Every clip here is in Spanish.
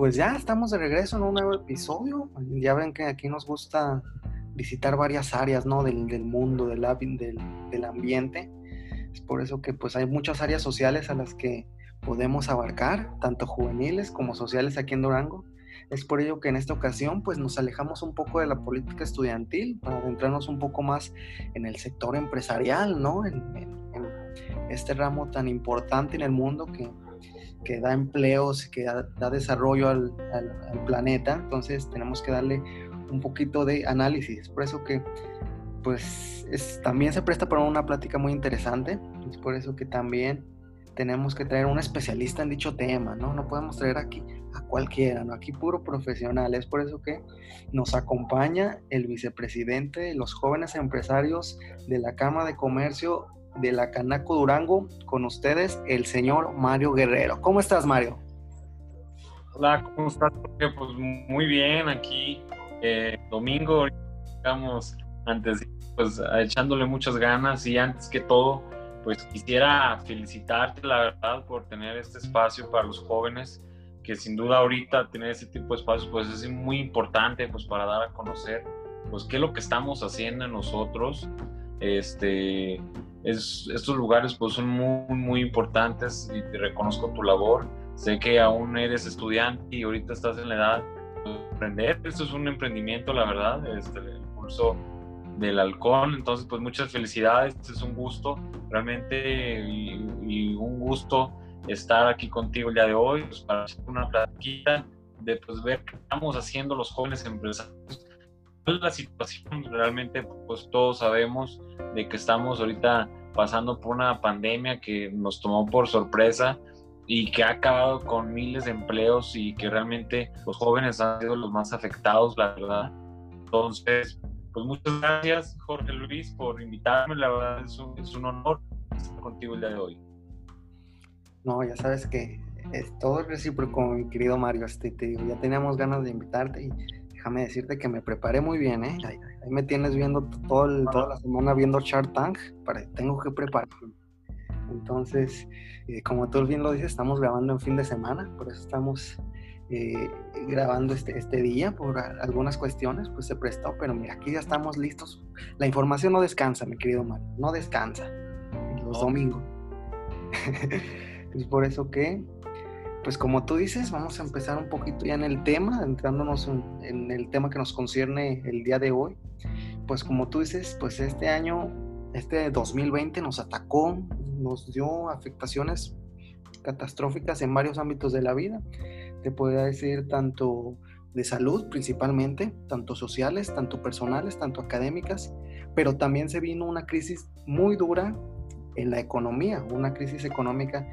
pues ya estamos de regreso en un nuevo episodio. Ya ven que aquí nos gusta visitar varias áreas, ¿no? Del, mundo, del, del, del ambiente. Es por eso que pues hay muchas áreas sociales a las que podemos abarcar, tanto juveniles como sociales aquí en Durango. Es por ello que en esta ocasión pues nos alejamos un poco de la política estudiantil para adentrarnos un poco más en el sector empresarial, ¿no? En, este ramo tan importante en el mundo que, que da empleos, que da, desarrollo al, planeta. Entonces tenemos que darle un poquito de análisis. Por eso que pues es, también se presta para una plática muy interesante. Es por eso que también tenemos que traer un especialista en dicho tema, ¿no? No podemos traer aquí a cualquiera, ¿no? Aquí puro profesional. Es por eso que nos acompaña el vicepresidente de los jóvenes empresarios de la Cámara de Comercio de la Canaco Durango, con ustedes el señor Mario Guerrero. ¿Cómo estás, Mario? Hola, ¿cómo estás? Pues muy bien, aquí eh, domingo, digamos, antes, pues echándole muchas ganas y antes que todo, pues quisiera felicitarte, la verdad, por tener este espacio para los jóvenes, que sin duda ahorita tener ese tipo de espacios, pues es muy importante, pues para dar a conocer, pues qué es lo que estamos haciendo nosotros. Este, es, estos lugares pues son muy, muy importantes y te reconozco tu labor. Sé que aún eres estudiante y ahorita estás en la edad de emprender. Esto es un emprendimiento, la verdad. Este, el pulso del halcón. Entonces, pues muchas felicidades, es un gusto realmente y, un gusto estar aquí contigo el día de hoy pues, para hacer una platiquita de pues, ver qué estamos haciendo los jóvenes empresarios. ¿Cuál es la situación? Realmente, pues todos sabemos de que estamos ahorita pasando por una pandemia que nos tomó por sorpresa y que ha acabado con miles de empleos y que realmente los jóvenes han sido los más afectados, la verdad. Entonces, pues muchas gracias, Jorge Luis, por invitarme. La verdad es un, es un honor estar contigo el día de hoy. No, ya sabes que es todo recíproco, mi querido Mario. Este, te ya teníamos ganas de invitarte y déjame decirte que me preparé muy bien, ¿eh? Ahí, me tienes viendo todo toda la semana viendo Shark Tank, para, tengo que prepararme. Entonces, eh, como tú bien lo dices, estamos grabando en fin de semana, por eso estamos eh, grabando este, este día por algunas cuestiones, pues se prestó, pero mira, aquí ya estamos listos. La información no descansa, mi querido Mario, no descansa los domingos. es por eso que, pues como tú dices, vamos a empezar un poquito ya en el tema, entrándonos en, el tema que nos concierne el día de hoy. Pues como tú dices, pues este año, este 2020 nos atacó, nos dio afectaciones catastróficas en varios ámbitos de la vida te podría decir tanto de salud principalmente, tanto sociales, tanto personales, tanto académicas, pero también se vino una crisis muy dura en la economía, una crisis económica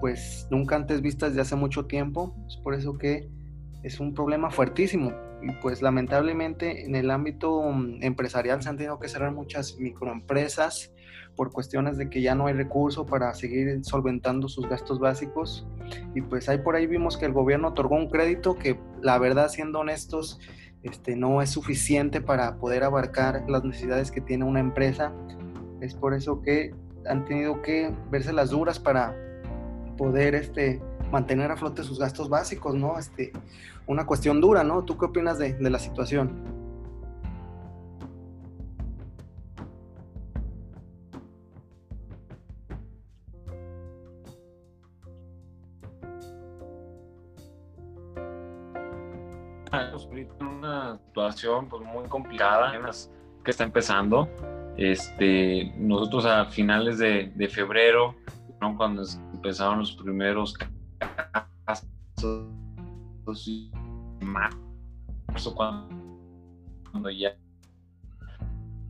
pues nunca antes vista desde hace mucho tiempo, es por eso que es un problema fuertísimo. Y pues lamentablemente en el ámbito mm, empresarial se han tenido que cerrar muchas microempresas por cuestiones de que ya no hay recurso para seguir solventando sus gastos básicos. Y pues ahí por ahí vimos que el gobierno otorgó un crédito que la verdad siendo honestos este, no es suficiente para poder abarcar las necesidades que tiene una empresa. Es por eso que han tenido que verse las duras para poder este, mantener a flote sus gastos básicos, ¿no? Este, una cuestión dura, ¿no? ¿Tú qué opinas de, la situación? Estamos en una situación pues, muy complicada que está empezando. Este, nosotros a finales de, de febrero. Cuando empezaron los primeros casos marzo cuando ya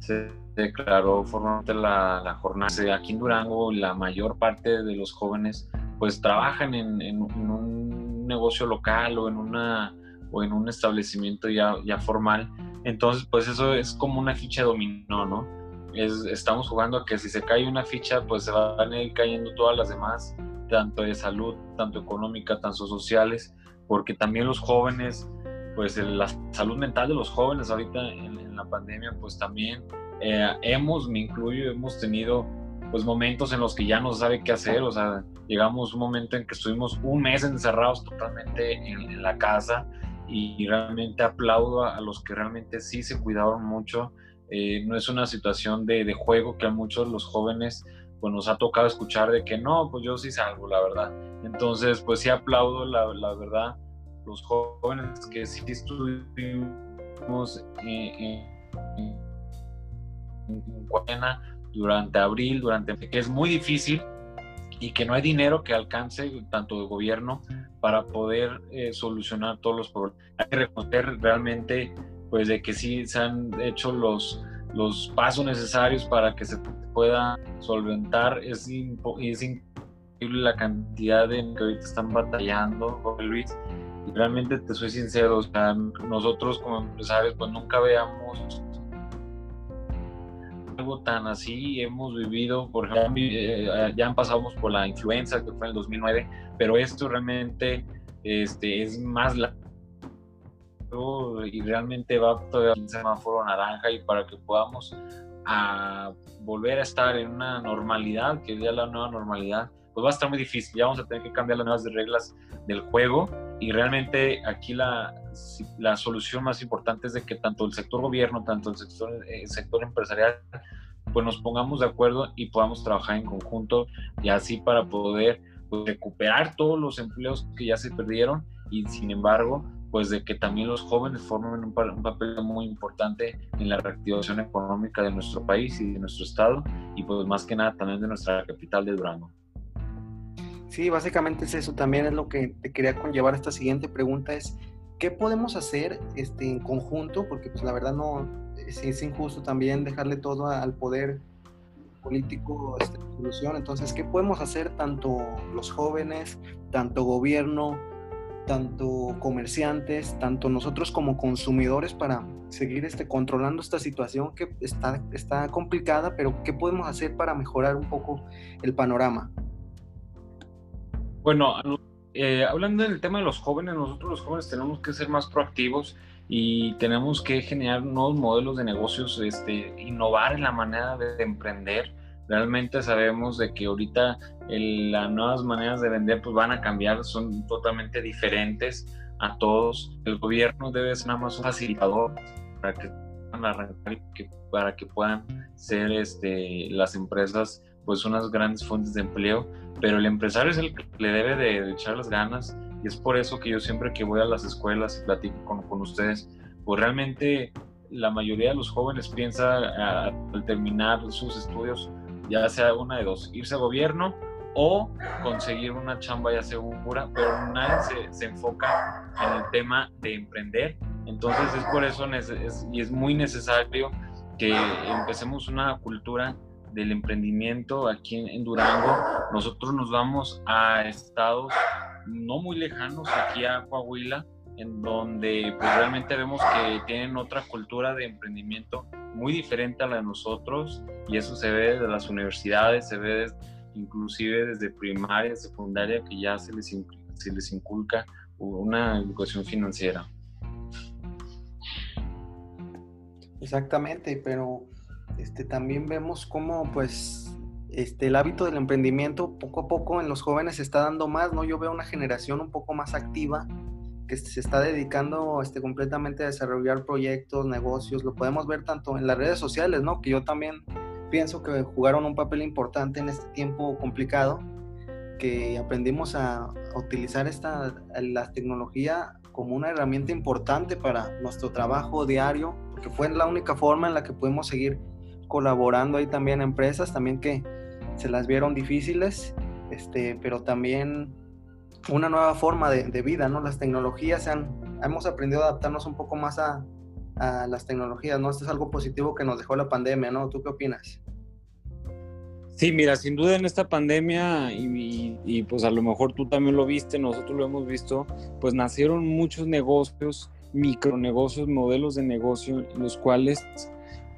se declaró formalmente la, la, jornada. Aquí en Durango la mayor parte de los jóvenes pues trabajan en, en, un negocio local o en, una, o en un establecimiento ya, ya formal. Entonces pues eso es como una ficha dominó, ¿no? Es, estamos jugando a que si se cae una ficha pues se van a ir cayendo todas las demás, tanto de salud, tanto económica, tanto sociales porque también los jóvenes, pues la salud mental de los jóvenes ahorita en, la pandemia, pues también eh, hemos, me incluyo, hemos tenido pues momentos en los que ya no se sabe qué hacer, o sea, llegamos un momento en que estuvimos un mes encerrados totalmente en, la casa y realmente aplaudo a, los que realmente sí se cuidaron mucho. Eh, no es una situación de, de, juego que a muchos los jóvenes pues nos ha tocado escuchar de que no, pues yo sí salgo, la verdad. Entonces, pues sí aplaudo, la, la verdad, los jóvenes que sí estuvimos en, en, durante abril, durante que es muy difícil y que no hay dinero que alcance tanto el gobierno para poder eh, solucionar todos los problemas. Hay que reconocer realmente pues de que sí se han hecho los, los pasos necesarios para que se pueda solventar. Es, es increíble la cantidad de que ahorita están batallando, Jorge Luis. Y realmente te soy sincero, o sea, nosotros como empresarios pues nunca veamos algo tan así hemos vivido, por ejemplo, eh, ya pasamos por la influenza que fue en el 2009, pero esto realmente este, es más largo y realmente va todavía un semáforo naranja y para que podamos a volver a estar en una normalidad, que ya la nueva normalidad, pues va a estar muy difícil, ya vamos a tener que cambiar las nuevas reglas del juego y realmente aquí la, la solución más importante es de que tanto el sector gobierno, tanto el sector, el eh, sector empresarial, pues nos pongamos de acuerdo y podamos trabajar en conjunto y así para poder pues, recuperar todos los empleos que ya se perdieron y sin embargo pues de que también los jóvenes formen un, un, papel muy importante en la reactivación económica de nuestro país y de nuestro estado y pues más que nada también de nuestra capital de Durango. Sí, básicamente es eso, también es lo que te quería conllevar esta siguiente pregunta, es ¿qué podemos hacer este, en conjunto? Porque pues la verdad no, es, es injusto también dejarle todo al poder político este, solución, entonces, ¿qué podemos hacer tanto los jóvenes, tanto gobierno, tanto comerciantes, tanto nosotros como consumidores para seguir este, controlando esta situación que está, está complicada, pero ¿qué podemos hacer para mejorar un poco el panorama? Bueno, eh, hablando del tema de los jóvenes, nosotros los jóvenes tenemos que ser más proactivos y tenemos que generar nuevos modelos de negocios, este, innovar en la manera de, emprender. Realmente sabemos de que ahorita las nuevas maneras de vender pues van a cambiar, son totalmente diferentes a todos. El gobierno debe ser nada más un facilitador para que puedan arrancar para que puedan ser este, las empresas pues unas grandes fuentes de empleo pero el empresario es el que le debe de, echar las ganas y es por eso que yo siempre que voy a las escuelas y platico con, con ustedes, pues realmente la mayoría de los jóvenes piensa al terminar sus estudios, ya sea una de dos, irse a gobierno o conseguir una chamba ya segura, pero nadie se, se enfoca en el tema de emprender. Entonces es por eso y es muy necesario que empecemos una cultura del emprendimiento aquí en, Durango, nosotros nos vamos a estados no muy lejanos, aquí a Coahuila, en donde pues, realmente vemos que tienen otra cultura de emprendimiento muy diferente a la de nosotros y eso se ve desde las universidades, se ve inclusive desde primaria, secundaria, que ya se les, se les inculca una educación financiera. Exactamente, pero este, también vemos cómo pues este, el hábito del emprendimiento poco a poco en los jóvenes se está dando más, ¿no? Yo veo una generación un poco más activa que se está dedicando este, completamente a desarrollar proyectos, negocios, lo podemos ver tanto en las redes sociales, ¿no? Que yo también pienso que jugaron un papel importante en este tiempo complicado, que aprendimos a, utilizar esta, la tecnología como una herramienta importante para nuestro trabajo diario, porque fue la única forma en la que pudimos seguir colaborando ahí también empresas, también que se las vieron difíciles, este, pero también una nueva forma de, vida, ¿no? Las tecnologías han, hemos aprendido a adaptarnos un poco más a, las tecnologías, ¿no? Esto es algo positivo que nos dejó la pandemia, ¿no? ¿Tú qué opinas? Sí, mira, sin duda en esta pandemia, y, y, pues a lo mejor tú también lo viste, nosotros lo hemos visto, pues nacieron muchos negocios, micronegocios, modelos de negocio, los cuales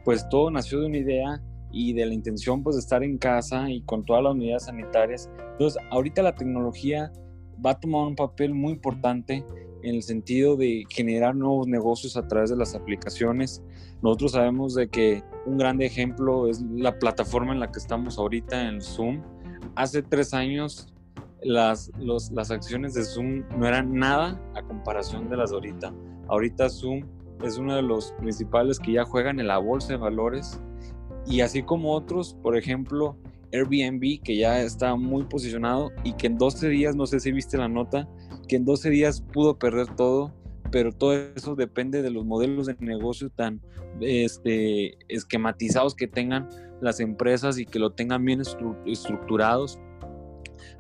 pues todo nació de una idea y de la intención pues de estar en casa y con todas las unidades sanitarias. Entonces, ahorita la tecnología va a tomar un papel muy importante en el sentido de generar nuevos negocios a través de las aplicaciones. Nosotros sabemos de que un gran ejemplo es la plataforma en la que estamos ahorita en Zoom. Hace tres años las, las acciones de Zoom no eran nada a comparación de las de ahorita. Ahorita Zoom es uno de los principales que ya juegan en la bolsa de valores y así como otros, por ejemplo, Airbnb, que ya está muy posicionado y que en 12 días, no sé si viste la nota, que en 12 días pudo perder todo, pero todo eso depende de los modelos de negocio tan este, esquematizados que tengan las empresas y que lo tengan bien estructurados.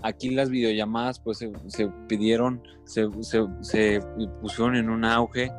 Aquí las videollamadas pues se, pidieron, se, se, pusieron en un auge,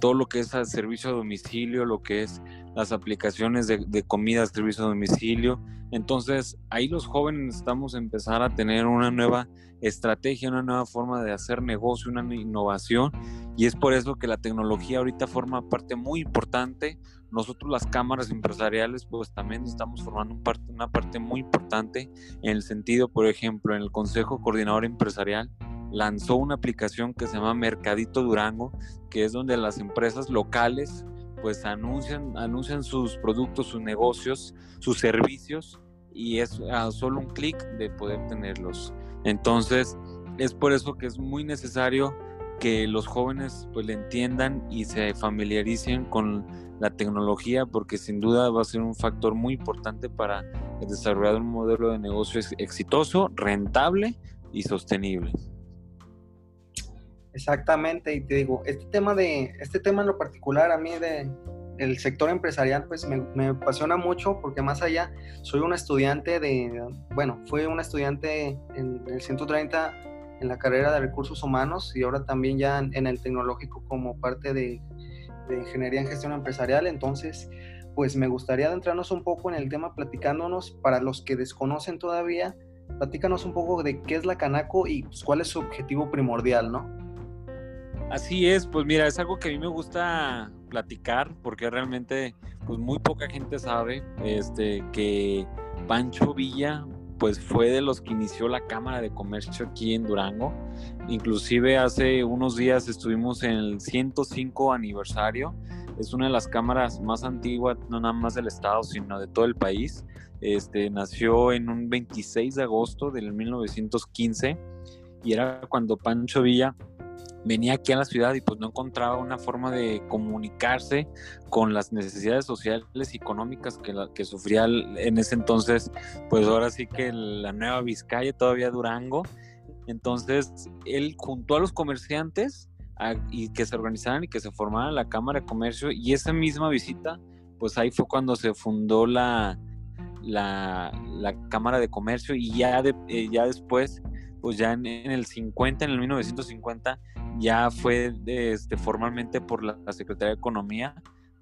todo lo que es al servicio a domicilio, lo que es las aplicaciones de, de comida, servicio a domicilio. Entonces, ahí los jóvenes necesitamos empezar a tener una nueva estrategia, una nueva forma de hacer negocio, una innovación. Y es por eso que la tecnología ahorita forma parte muy importante. Nosotros las cámaras empresariales, pues también estamos formando una parte muy importante en el sentido, por ejemplo, en el Consejo Coordinador Empresarial lanzó una aplicación que se llama Mercadito Durango, que es donde las empresas locales pues anuncian, anuncian sus productos, sus negocios, sus servicios y es a solo un clic de poder tenerlos. Entonces, es por eso que es muy necesario que los jóvenes pues le entiendan y se familiaricen con la tecnología porque sin duda va a ser un factor muy importante para desarrollar un modelo de negocio exitoso, rentable y sostenible. Exactamente, y te digo, este tema de, este tema en lo particular a mí de el sector empresarial, pues me, me apasiona mucho porque más allá soy un estudiante de, bueno, fui un estudiante en el 130 en la carrera de recursos humanos y ahora también ya en, el tecnológico como parte de, ingeniería en gestión empresarial. Entonces, pues me gustaría adentrarnos un poco en el tema platicándonos para los que desconocen todavía, platícanos un poco de qué es la Canaco y pues, cuál es su objetivo primordial, ¿no? Así es, pues mira, es algo que a mí me gusta platicar porque realmente pues muy poca gente sabe este que Pancho Villa pues fue de los que inició la Cámara de Comercio aquí en Durango. Inclusive hace unos días estuvimos en el 105 aniversario. Es una de las cámaras más antiguas, no nada más del estado, sino de todo el país. Este, nació en un 26 de agosto del 1915 y era cuando Pancho Villa venía aquí a la ciudad y pues no encontraba una forma de comunicarse con las necesidades sociales y económicas que, la, que sufría en ese entonces, pues ahora sí que la Nueva Vizcaya, todavía Durango. Entonces, él juntó a los comerciantes y que se organizaran y que se formara la Cámara de Comercio y esa misma visita, pues ahí fue cuando se fundó la, la, Cámara de Comercio y ya, eh, ya después pues ya en, el 50, en el 1950, ya fue este, formalmente por la, Secretaría de Economía,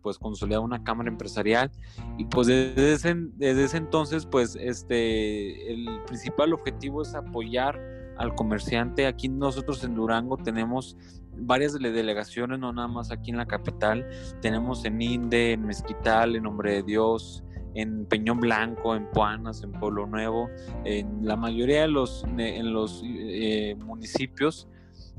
pues consolidada una cámara empresarial. Y pues desde ese, desde ese entonces pues este el principal objetivo es apoyar al comerciante. Aquí nosotros en Durango tenemos varias delegaciones no nada más aquí en la capital. Tenemos en Inde en Mezquital en Nombre de Dios en Peñón Blanco, en Puanas, en Pueblo Nuevo, en la mayoría de los, en los eh, municipios.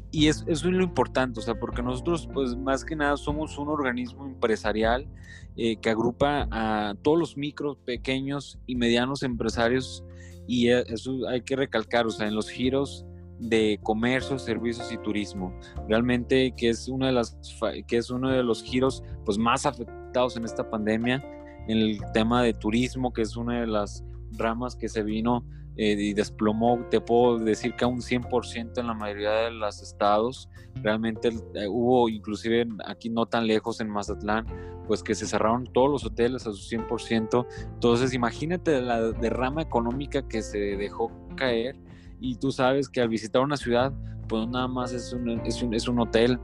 Y es, es lo importante, o sea, porque nosotros, pues más que nada, somos un organismo empresarial eh, que agrupa a todos los micros, pequeños y medianos empresarios. Y e, eso hay que recalcar, o sea, en los giros de comercio, servicios y turismo. Realmente que es una de las que es uno de los giros pues más afectados en esta pandemia en el tema de turismo, que es una de las ramas que se vino eh, y desplomó, te puedo decir que a un 100% en la mayoría de los estados. Realmente eh, hubo, inclusive aquí no tan lejos en Mazatlán, pues que se cerraron todos los hoteles a su 100%. Entonces imagínate la derrama económica que se dejó caer y tú sabes que al visitar una ciudad, pues nada más es un, es un, es un hotel,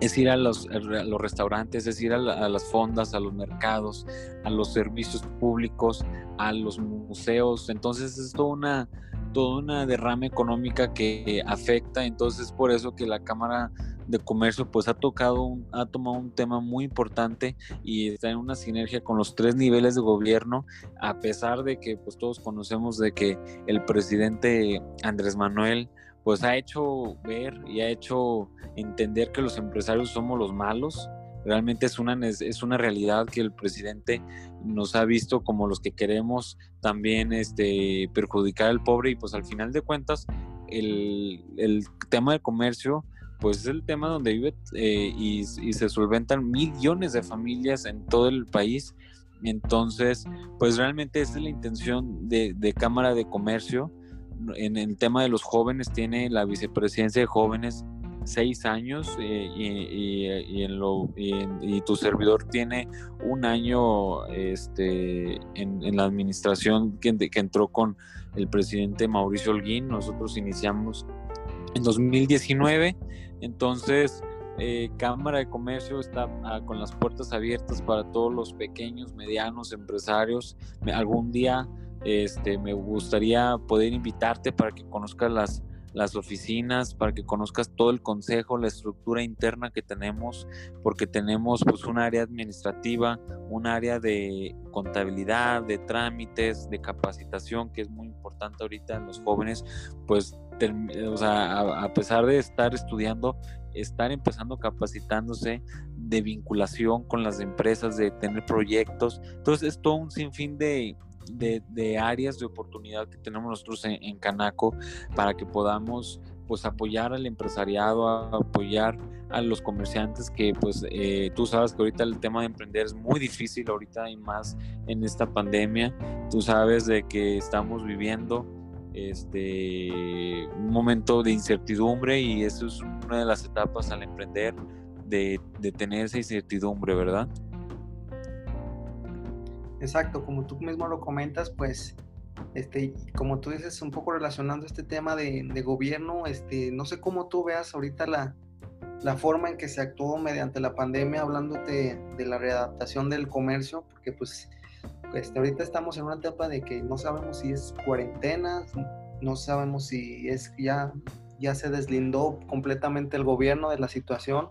es ir a los, los restaurantes, es ir a, las fondas, a los mercados, a los servicios públicos, a los museos. Entonces es toda una, toda una derrama económica que afecta. Entonces por eso que la Cámara de Comercio pues ha tocado, ha tomado un tema muy importante y está en una sinergia con los tres niveles de gobierno, a pesar de que pues todos conocemos de que el presidente Andrés Manuel pues ha hecho ver y ha hecho entender que los empresarios somos los malos. Realmente es una, es una realidad que el presidente nos ha visto como los que queremos también este, perjudicar al pobre y pues al final de cuentas el, el tema de comercio pues es el tema donde vive eh, y, y, se solventan millones de familias en todo el país. Entonces, pues realmente es la intención de, de Cámara de Comercio, en el tema de los jóvenes tiene la vicepresidencia de jóvenes seis años eh, y, en lo, y, tu servidor tiene un año este, en, la administración que, que, entró con el presidente Mauricio Holguín. Nosotros iniciamos en 2019, entonces eh, Cámara de Comercio está ah, con las puertas abiertas para todos los pequeños, medianos empresarios. Algún día este, me gustaría poder invitarte para que conozcas las, las oficinas, para que conozcas todo el consejo, la estructura interna que tenemos, porque tenemos pues un área administrativa, un área de contabilidad, de trámites, de capacitación, que es muy importante ahorita en los jóvenes, pues o sea, a, pesar de estar estudiando, estar empezando capacitándose de vinculación con las empresas, de tener proyectos. Entonces es todo un sinfín de, de, áreas de oportunidad que tenemos nosotros en, Canaco para que podamos pues apoyar al empresariado, apoyar a los comerciantes que pues eh, tú sabes que ahorita el tema de emprender es muy difícil ahorita y más en esta pandemia. Tú sabes de que estamos viviendo este un momento de incertidumbre y eso es una de las etapas al emprender de, de tener esa incertidumbre, ¿verdad? Exacto, como tú mismo lo comentas, pues, este, como tú dices, un poco relacionando este tema de, gobierno, este, no sé cómo tú veas ahorita la, la, forma en que se actuó mediante la pandemia, hablándote de la readaptación del comercio, porque pues este, ahorita estamos en una etapa de que no sabemos si es cuarentena, no sabemos si es ya ya se deslindó completamente el gobierno de la situación,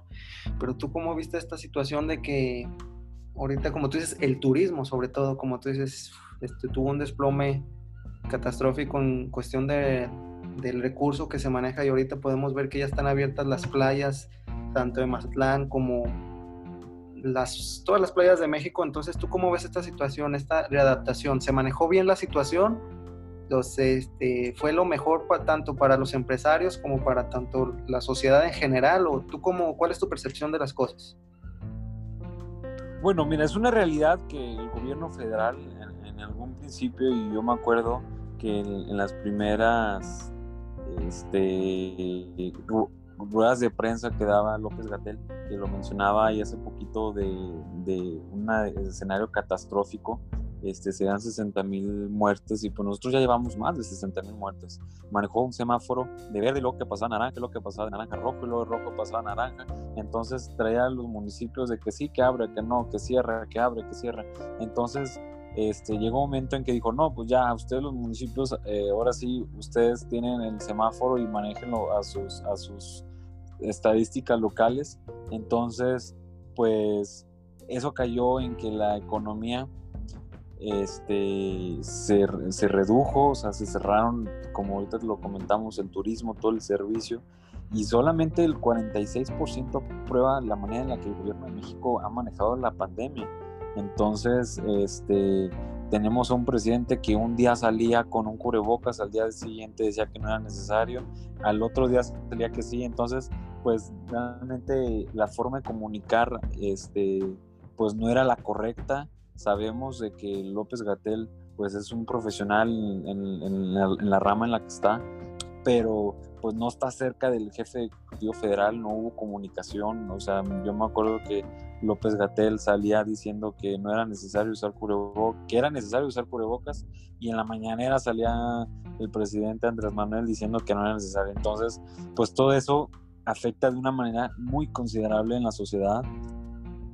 pero tú cómo viste esta situación de que ahorita, como tú dices, el turismo, sobre todo, como tú dices, este, tuvo un desplome catastrófico en cuestión de, del recurso que se maneja y ahorita podemos ver que ya están abiertas las playas, tanto de Mazatlán como las, todas las playas de México. Entonces, ¿tú cómo ves esta situación, esta readaptación? ¿Se manejó bien la situación? Entonces, este, ¿fue lo mejor tanto para los empresarios como para tanto la sociedad en general? ¿O tú cómo, cuál es tu percepción de las cosas? Bueno, mira, es una realidad que el gobierno federal en, algún principio, y yo me acuerdo que en, las primeras este, ruedas de prensa que daba López Gatel, que lo mencionaba ahí hace poquito de un escenario catastrófico, este, se dan 60 mil muertes y pues nosotros ya llevamos más de 60 mil muertes. Manejó un semáforo de verde y luego que pasaba naranja, luego que pasaba de naranja rojo y luego de rojo pasaba naranja. Entonces traía a los municipios de que sí, que abre, que no, que cierra, que abre, que cierra. Entonces este, llegó un momento en que dijo, no, pues ya ustedes los municipios, eh, ahora sí, ustedes tienen el semáforo y manejenlo a sus, a sus estadísticas locales. Entonces, pues eso cayó en que la economía este, se, se, redujo, o sea, se cerraron, como ahorita lo comentamos, el turismo, todo el servicio, y solamente el 46% prueba la manera en la que el gobierno de México ha manejado la pandemia. Entonces, este, tenemos a un presidente que un día salía con un cubrebocas, al día siguiente decía que no era necesario, al otro día salía que sí, entonces, pues realmente la forma de comunicar, este, pues no era la correcta Sabemos de que López Gatel pues es un profesional en, la, rama en la que está, pero pues no está cerca del jefe ejecutivo federal, no hubo comunicación, o sea, yo me acuerdo que López Gatel salía diciendo que no era necesario usar cubrebocas, que era necesario usar cubrebocas, y en la mañanera salía el presidente Andrés Manuel diciendo que no era necesario. Entonces, pues todo eso afecta de una manera muy considerable en la sociedad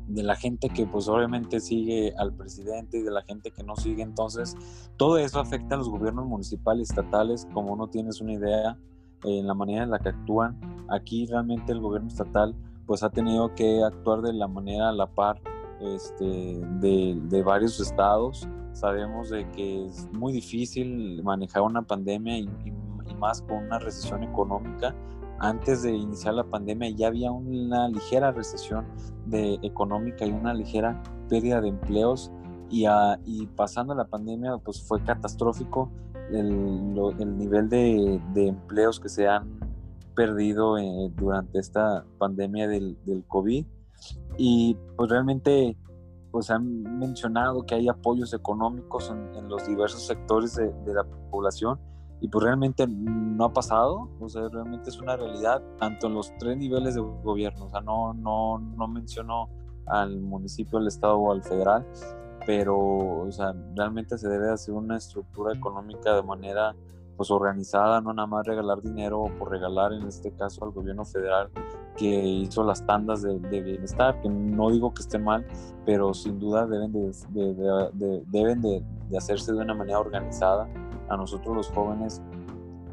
de la gente que pues obviamente sigue al presidente y de la gente que no sigue. Entonces, todo eso afecta a los gobiernos municipales, estatales, como no tienes una idea en la manera en la que actúan. Aquí realmente el gobierno estatal pues ha tenido que actuar de la manera a la par este, de, varios estados. Sabemos de que es muy difícil manejar una pandemia y más con una recesión económica. Antes de iniciar la pandemia ya había una ligera recesión de, económica y una ligera pérdida de empleos y, y pasando la pandemia pues fue catastrófico el, nivel de, empleos que se han perdido eh, durante esta pandemia del, del COVID. Y pues realmente pues han mencionado que hay apoyos económicos en, los diversos sectores de, la población y pues realmente no ha pasado, o sea, realmente es una realidad tanto en los tres niveles de gobierno, o sea, no, no, no menciono al municipio, al estado o al federal, pero, o sea, realmente se debe hacer una estructura económica de manera pues organizada, no nada más regalar dinero por regalar, en este caso al gobierno federal que hizo las tandas de, bienestar, que no digo que esté mal, pero sin duda deben de, deben de, hacerse de una manera organizada. A nosotros los jóvenes,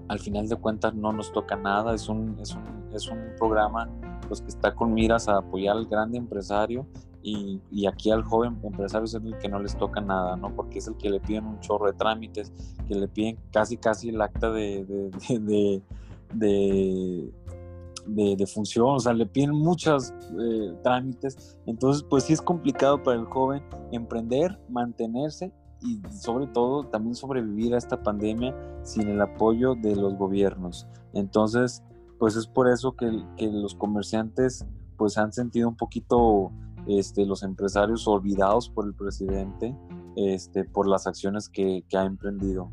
al final de cuentas, no nos toca nada, es un, es un, es un programa pues, que está con miras a apoyar al grande empresario y, y, aquí al joven empresario es el que no les toca nada, ¿no? Porque es el que le piden un chorro de trámites, que le piden casi, casi el acta de, de, de, función, o sea, le piden muchos eh, trámites. Entonces, pues sí es complicado para el joven emprender, mantenerse y sobre todo también sobrevivir a esta pandemia sin el apoyo de los gobiernos. Entonces, pues es por eso que, que los comerciantes pues han sentido un poquito este, los empresarios olvidados por el presidente este, por las acciones que, ha emprendido.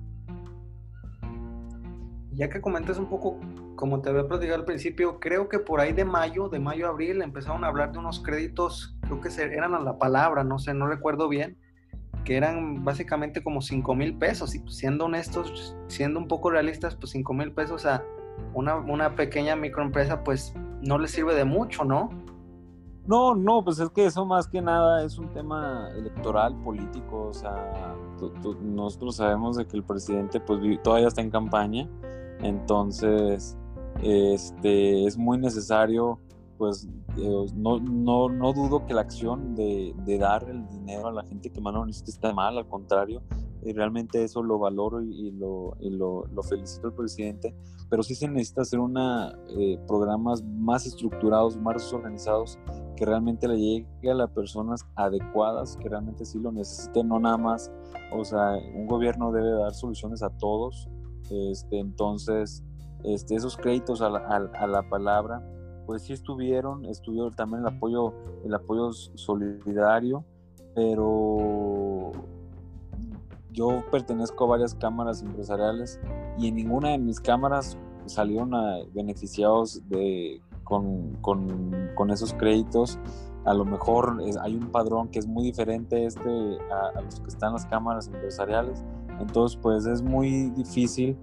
Ya que comentas un poco, como te había platicado al principio, creo que por ahí de mayo, de mayo a abril, empezaron a hablar de unos créditos, creo que eran a la palabra, no sé, no recuerdo bien, que eran básicamente como 5 mil pesos. Y pues, siendo honestos, siendo un poco realistas, pues 5 mil pesos a una, una pequeña microempresa, pues no le sirve de mucho, ¿no? No, no, pues es que eso más que nada es un tema electoral, político, o sea, nosotros sabemos de que el presidente pues todavía está en campaña, entonces este, es muy necesario, pues eh, no, no, no, dudo que la acción de, de, dar el dinero a la gente que más lo necesita está mal, al contrario, y realmente eso lo valoro y, lo, lo, felicito al presidente, pero sí se necesita hacer una, eh, programas más estructurados, más organizados, que realmente le llegue a las personas adecuadas, que realmente sí lo necesiten, no nada más, o sea, un gobierno debe dar soluciones a todos, este, entonces, este, esos créditos a la, a la palabra, pues sí estuvieron, estuvieron también el apoyo, el apoyo solidario, pero yo pertenezco a varias cámaras empresariales y en ninguna de mis cámaras salieron beneficiados de, con, con, esos créditos. A lo mejor hay un padrón que es muy diferente este a, los que están las cámaras empresariales. Entonces, pues es muy difícil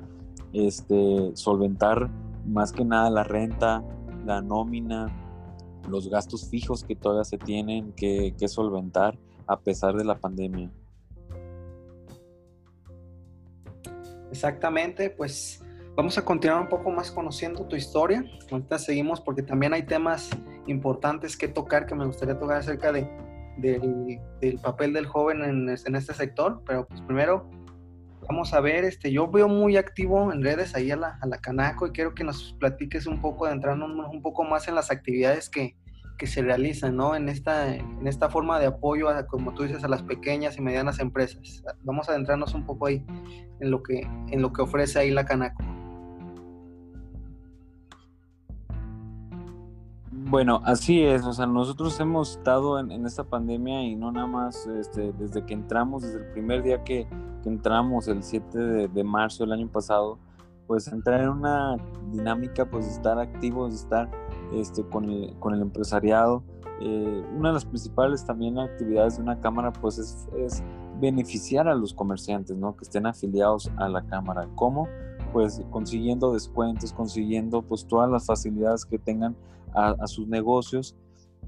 este, solventar más que nada la renta, la nómina, los gastos fijos que todavía se tienen que solventar a pesar de la pandemia. Exactamente, pues vamos a continuar un poco más conociendo tu historia. Ahorita seguimos porque también hay temas importantes que tocar que me gustaría tocar acerca de, del, papel del joven en, en, este sector, pero pues primero vamos a ver, este, yo veo muy activo en redes ahí a la, a la Canaco y quiero que nos platiques un poco, de entrar un poco más en las actividades que, que se realizan ¿no? en, esta, en esta forma de apoyo, a, como tú dices, a las pequeñas y medianas empresas. Vamos a adentrarnos un poco ahí en lo que, en lo que ofrece ahí la Canaco. Bueno, así es, o sea, nosotros hemos estado en, esta pandemia y no nada más este, desde que entramos, desde el primer día que, entramos, el 7 de, marzo del año pasado, pues entrar en una dinámica, pues estar activos, estar este, con, el, con el empresariado. Eh, una de las principales también actividades de una cámara pues es, beneficiar a los comerciantes, ¿no? Que estén afiliados a la cámara. ¿Cómo? Pues consiguiendo descuentos, consiguiendo pues todas las facilidades que tengan a, sus negocios.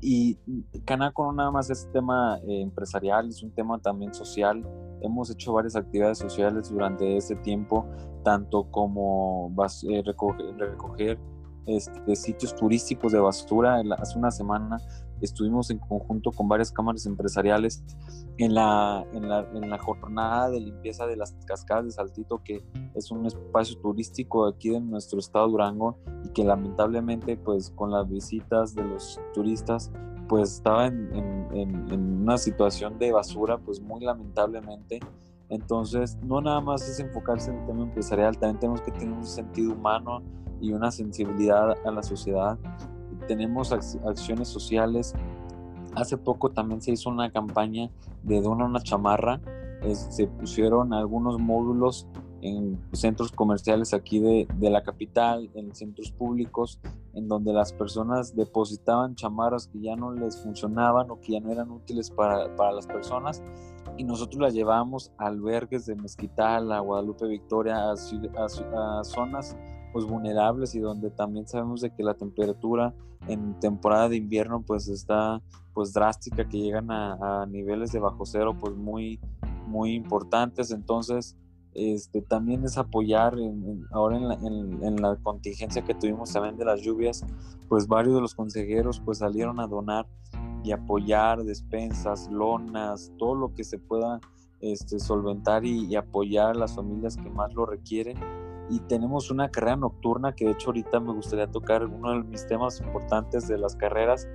Y Canaco no nada más es tema eh, empresarial, es un tema también social. Hemos hecho varias actividades sociales durante ese tiempo, tanto como vas, eh, recoger, recoger este, sitios turísticos de basura. Hace una semana estuvimos en conjunto con varias cámaras empresariales en la, en la, en la jornada de limpieza de las cascadas de Saltito, que es un espacio turístico aquí de nuestro estado Durango y que lamentablemente pues con las visitas de los turistas pues estaba en, en, en, una situación de basura pues muy lamentablemente. Entonces no nada más es enfocarse en el tema empresarial, también tenemos que tener un sentido humano y una sensibilidad a la sociedad. Tenemos acciones sociales. Hace poco también se hizo una campaña de Dona una chamarra. se pusieron algunos módulos en centros comerciales aquí de, de, la capital, en centros públicos, en donde las personas depositaban chamarras que ya no les funcionaban o que ya no eran útiles para, para las personas y nosotros las llevamos a albergues de Mezquital, a Guadalupe Victoria, a, a, a zonas pues vulnerables y donde también sabemos de que la temperatura en temporada de invierno pues está pues drástica que llegan a, niveles de bajo cero pues muy muy importantes entonces este, también es apoyar ahora en la, en, la, contingencia que tuvimos también de las lluvias, pues varios de los consejeros pues salieron a donar y apoyar despensas, lonas, todo lo que se pueda este, solventar y, y, apoyar a las familias que más lo requieren. Y tenemos una carrera nocturna que de hecho ahorita me gustaría tocar uno de mis temas importantes de las carreras.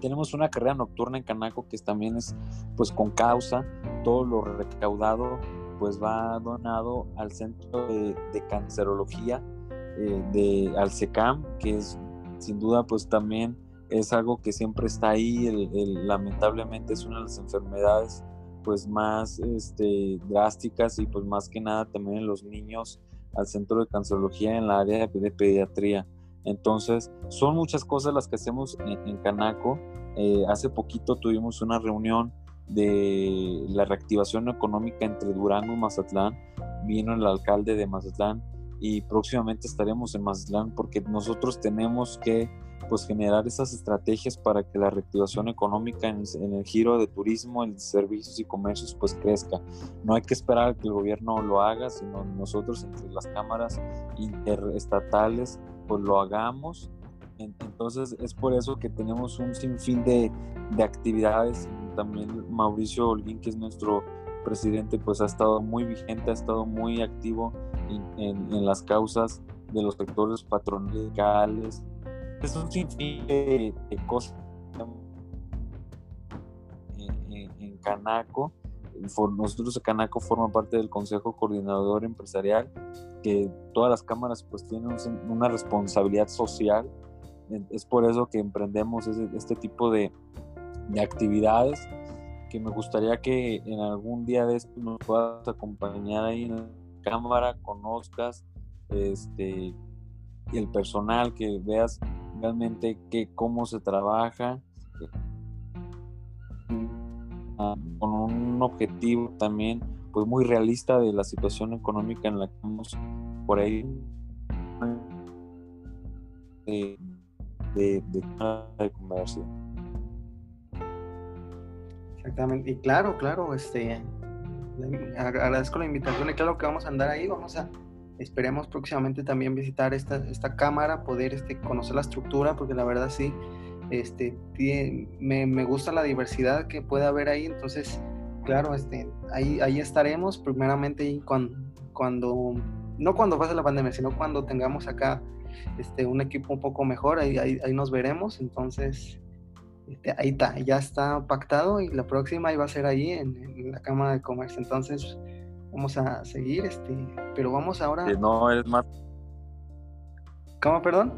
Tenemos una carrera nocturna en Canaco que también es pues con causa, todo lo recaudado pues va donado al Centro de, Cancerología eh, de Alsecam, que es sin duda pues también es algo que siempre está ahí, lamentablemente es una de las enfermedades pues más este, drásticas y pues más que nada también en los niños al centro de cancerología en la área de, pediatría. Entonces, son muchas cosas las que hacemos en, Canaco. Eh, hace poquito tuvimos una reunión de la reactivación económica entre Durango y Mazatlán. Vino el alcalde de Mazatlán y próximamente estaremos en Mazatlán porque nosotros tenemos que pues generar esas estrategias para que la reactivación económica en, el giro de turismo, en servicios y comercios pues crezca. No hay que esperar a que el gobierno lo haga, sino nosotros entre las cámaras interestatales pues lo hagamos. Entonces es por eso que tenemos un sinfín de, de actividades también Mauricio Holguín, que es nuestro presidente, pues ha estado muy vigente, ha estado muy activo en, las causas de los sectores patronales. Es un sinfín de, cosas en, Canaco. Nosotros Canaco forma parte del Consejo Coordinador Empresarial, que todas las cámaras pues tienen una responsabilidad social. Es por eso que emprendemos este tipo de, de actividades que me gustaría que en algún día de esto nos puedas acompañar ahí en la cámara, conozcas este el personal, que veas realmente que, cómo se trabaja con un objetivo también pues muy realista de la situación económica en la que estamos por ahí de, de comercio. Exactamente, y claro, claro, este, agradezco la invitación y claro que vamos a andar ahí, vamos a, esperemos próximamente también visitar esta, esta cámara, poder este, conocer la estructura, porque la verdad sí, este, me, me, gusta la diversidad que puede haber ahí, entonces, claro, este, ahí, ahí estaremos, primeramente cuando, cuando, no cuando pase la pandemia, sino cuando tengamos acá este, un equipo un poco mejor, ahí, ahí, ahí nos veremos, entonces este, ahí está, ya está pactado y la próxima iba a ser ahí en, la Cámara de Comercio. Entonces, vamos a seguir, este, pero vamos ahora. No, es más. ¿Cómo, perdón?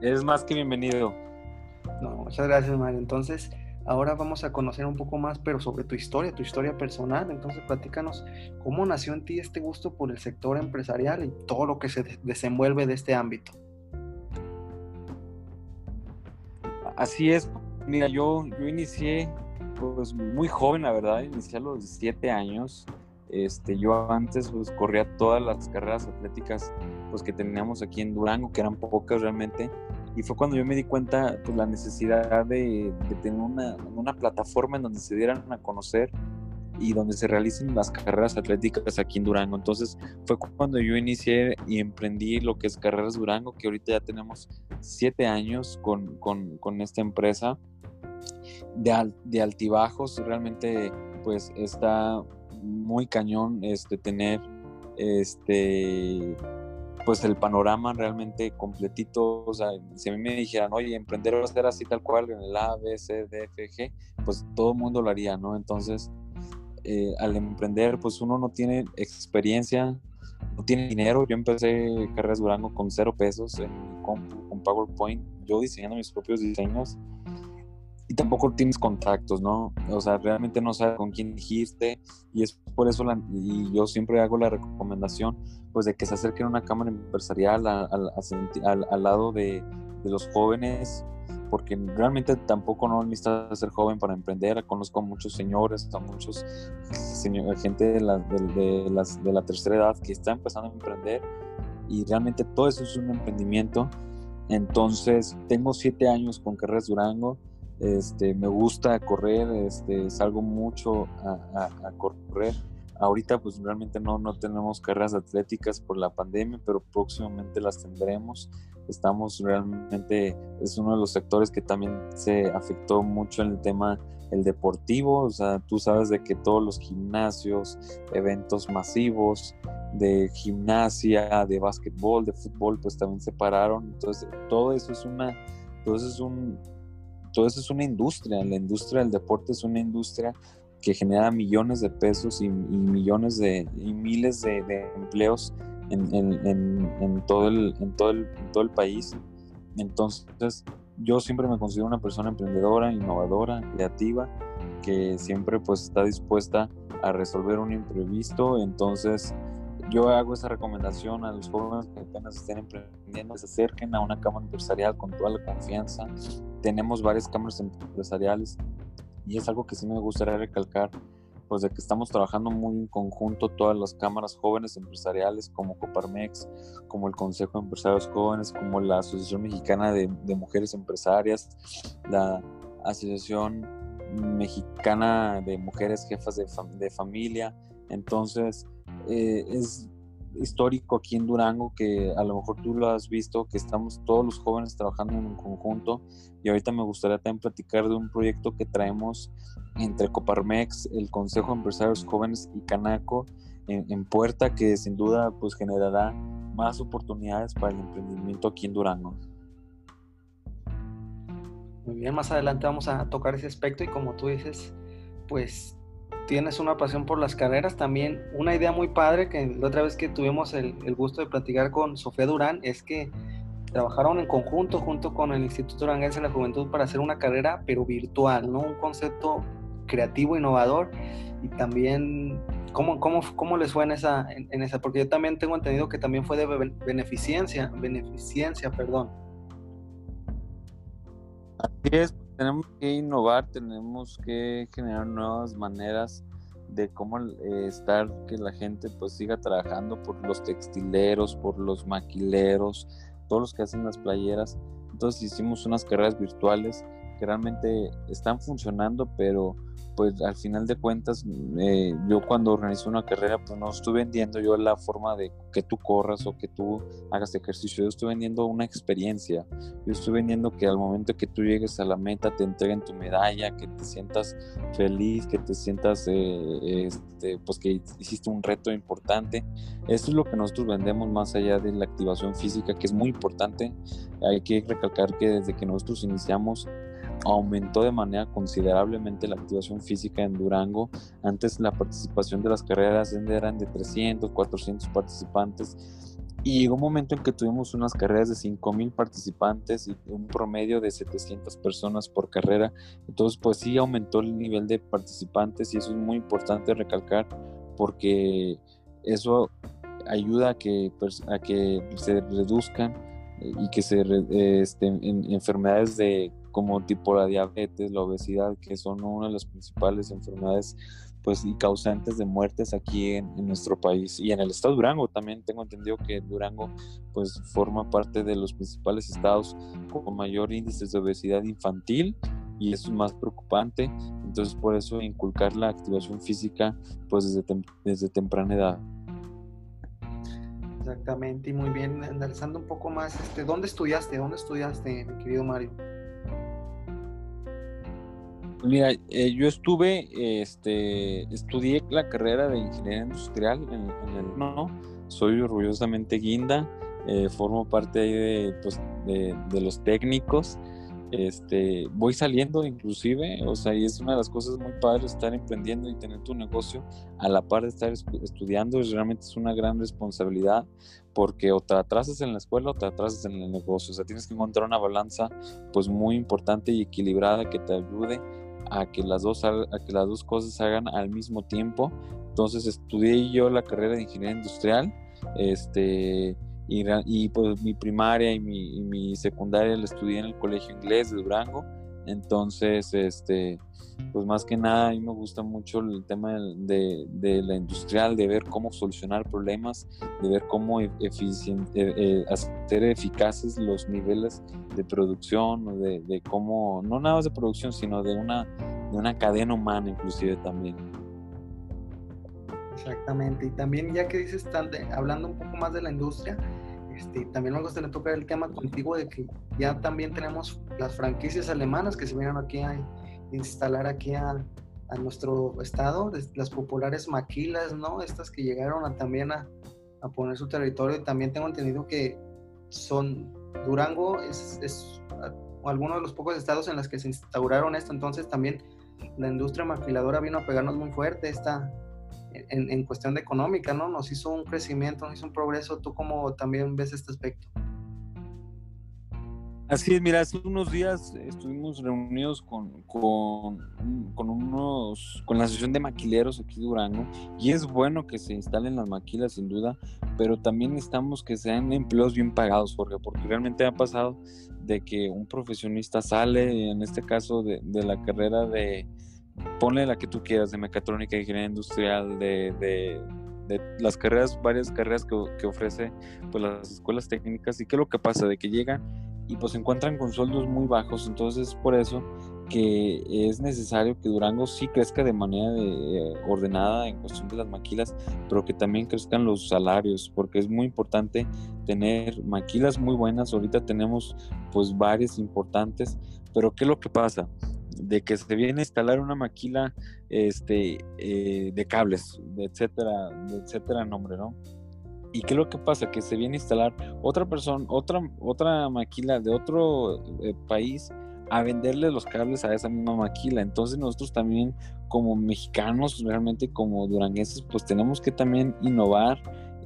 Es más que bienvenido. No, muchas gracias, Mario. Entonces, ahora vamos a conocer un poco más, pero sobre tu historia, tu historia personal. Entonces, platícanos cómo nació en ti este gusto por el sector empresarial y todo lo que se desenvuelve de este ámbito. Así es. Mira, yo, yo inicié pues muy joven, la verdad, inicié a los 17 años. Este, yo antes pues, corría todas las carreras atléticas pues, que teníamos aquí en Durango, que eran pocas realmente, y fue cuando yo me di cuenta pues, la necesidad de, tener una, una, plataforma en donde se dieran a conocer y donde se realicen las carreras atléticas aquí en Durango. Entonces fue cuando yo inicié y emprendí lo que es Carreras Durango, que ahorita ya tenemos siete años con, con, con esta empresa de, de, altibajos. Realmente pues está muy cañón este, tener este pues el panorama realmente completito, o sea, si a mí me dijeran, oye, emprender va a ser así tal cual en el A, B, C, D, F, G, pues todo el mundo lo haría, ¿no? Entonces, eh, al emprender, pues uno no tiene experiencia, no tiene dinero. Yo empecé Carreras Durango con cero pesos con PowerPoint, yo diseñando mis propios diseños. Y tampoco tienes contactos, ¿no? O sea, realmente no sabes con quién dirigirte. Y es por eso, la, y yo siempre hago la recomendación, pues de que se acerquen a una cámara empresarial al, lado de, de los jóvenes porque realmente tampoco no necesitas ser joven para emprender. Conozco a muchos señores, a muchos gente de la, de, las, de la tercera edad que está empezando a emprender y realmente todo eso es un emprendimiento. Entonces, tengo siete años con Carreras Durango. Este, me gusta correr, este, salgo mucho a, a, correr. Ahorita pues realmente no, no tenemos carreras atléticas por la pandemia, pero próximamente las tendremos. Estamos realmente, es uno de los sectores que también se afectó mucho en el tema el deportivo, o sea, tú sabes de que todos los gimnasios, eventos masivos de gimnasia, de básquetbol, de fútbol, pues también se pararon, entonces todo eso es una, todo eso es un, todo eso es una industria, la industria del deporte es una industria que genera millones de pesos y, millones de, y miles de, de empleos en, todo el, en, todo el, todo el país. Entonces, yo siempre me considero una persona emprendedora, innovadora, creativa, que siempre pues está dispuesta a resolver un imprevisto. Entonces, yo hago esa recomendación a los jóvenes que apenas estén emprendiendo, se acerquen a una cámara empresarial con toda la confianza. Tenemos varias cámaras empresariales y es algo que sí me gustaría recalcar pues de que estamos trabajando muy en conjunto todas las cámaras jóvenes empresariales como Coparmex, como el Consejo de Empresarios Jóvenes, como la Asociación Mexicana de, Mujeres Empresarias, la Asociación Mexicana de Mujeres Jefas de, de Familia. Entonces, eh, es histórico aquí en Durango que a lo mejor tú lo has visto, que estamos todos los jóvenes trabajando en un conjunto y ahorita me gustaría también platicar de un proyecto que traemos entre Coparmex, el Consejo de Empresarios Jóvenes y Canaco en, puerta que sin duda pues generará más oportunidades para el emprendimiento aquí en Durango. Muy bien, más adelante vamos a tocar ese aspecto y como tú dices, pues tienes una pasión por las carreras. También una idea muy padre que la otra vez que tuvimos el, gusto de platicar con Sofía Durán es que trabajaron en conjunto junto con el Instituto Duranguense de la Juventud para hacer una carrera pero virtual, ¿no? Un concepto creativo, innovador y también cómo, cómo, cómo les fue en esa, en, esa, porque yo también tengo entendido que también fue de beneficencia, beneficencia, perdón. Así es, tenemos que innovar, tenemos que generar nuevas maneras de cómo eh, estar, que la gente pues siga trabajando por los textileros, por los maquileros, todos los que hacen las playeras. Entonces hicimos unas carreras virtuales que realmente están funcionando, pero pues al final de cuentas, eh, yo cuando organizo una carrera, pues no estoy vendiendo yo la forma de que tú corras o que tú hagas ejercicio, yo estoy vendiendo una experiencia, yo estoy vendiendo que al momento que tú llegues a la meta te entreguen tu medalla, que te sientas feliz, que te sientas, eh, este, pues que hiciste un reto importante. Esto es lo que nosotros vendemos más allá de la activación física, que es muy importante. Hay que recalcar que desde que nosotros iniciamos, aumentó de manera considerablemente la activación física en Durango. Antes la participación de las carreras eran de 300, 400 participantes y llegó un momento en que tuvimos unas carreras de 5.000 participantes y un promedio de 700 personas por carrera. Entonces pues sí aumentó el nivel de participantes y eso es muy importante recalcar porque eso ayuda a que, a que se reduzcan eh, y que se este, enfermedades de como tipo la diabetes, la obesidad, que son una de las principales enfermedades pues y causantes de muertes aquí en, nuestro país y en el estado de Durango también tengo entendido que Durango pues forma parte de los principales estados con mayor índice de obesidad infantil y eso es más preocupante. Entonces por eso inculcar la activación física pues desde, desde temprana edad. Exactamente, y muy bien, analizando un poco más, este, ¿dónde estudiaste? ¿Dónde estudiaste, mi querido Mario? Mira, eh, yo estuve, este, estudié la carrera de ingeniería industrial en, el no, soy orgullosamente guinda, eh, formo parte ahí de, pues, de, de, los técnicos, este, voy saliendo inclusive, o sea, y es una de las cosas muy padres estar emprendiendo y tener tu negocio a la par de estar estudiando, realmente es una gran responsabilidad porque o te atrasas en la escuela o te atrasas en el negocio, o sea, tienes que encontrar una balanza pues muy importante y equilibrada que te ayude a que las dos, a que las dos cosas hagan al mismo tiempo. Entonces estudié yo la carrera de ingeniería industrial, este, y, y pues mi primaria y mi, mi, secundaria la estudié en el colegio inglés de Durango. Entonces, este, pues más que nada a mí me gusta mucho el tema de, de la industrial, de ver cómo solucionar problemas, de ver cómo eficient, eh, eh, hacer eficaces los niveles de producción, de, de, cómo, no nada más de producción, sino de una, de una cadena humana inclusive también. Exactamente, y también ya que dices, hablando un poco más de la industria, este, también me gustaría tocar el tema contigo de que ya también tenemos las franquicias alemanas que se vienen aquí a instalar aquí a, nuestro estado, las populares maquilas, ¿no? Estas que llegaron a, también a, a, poner su territorio y también tengo entendido que son, Durango es, es alguno de los pocos estados en los que se instauraron esto, entonces también la industria maquiladora vino a pegarnos muy fuerte esta, en, cuestión de económica, ¿no? Nos hizo un crecimiento, nos hizo un progreso. ¿Tú cómo también ves este aspecto? Así es, mira, hace unos días estuvimos reunidos con, con, con, unos, con la asociación de maquileros aquí de Durango y es bueno que se instalen las maquilas sin duda, pero también necesitamos que sean empleos bien pagados, Jorge, porque realmente ha pasado de que un profesionista sale, en este caso de, de la carrera de, ponle la que tú quieras, de mecatrónica, ingeniería industrial, de, de, de las carreras, varias carreras que, que, ofrece pues, las escuelas técnicas. ¿Y qué es lo que pasa? De que llegan y pues se encuentran con sueldos muy bajos. Entonces, por eso que es necesario que Durango sí crezca de manera de, ordenada en cuestión de las maquilas, pero que también crezcan los salarios, porque es muy importante tener maquilas muy buenas. Ahorita tenemos pues varias importantes, pero ¿qué es lo que pasa? De que se viene a instalar una maquila este, eh, de cables, etcétera, etcétera, nombre, ¿no? ¿Y qué es lo que pasa? Que se viene a instalar otra persona, otra, otra maquila de otro eh, país a venderle los cables a esa misma maquila. Entonces nosotros también como mexicanos, realmente como durangueses, pues tenemos que también innovar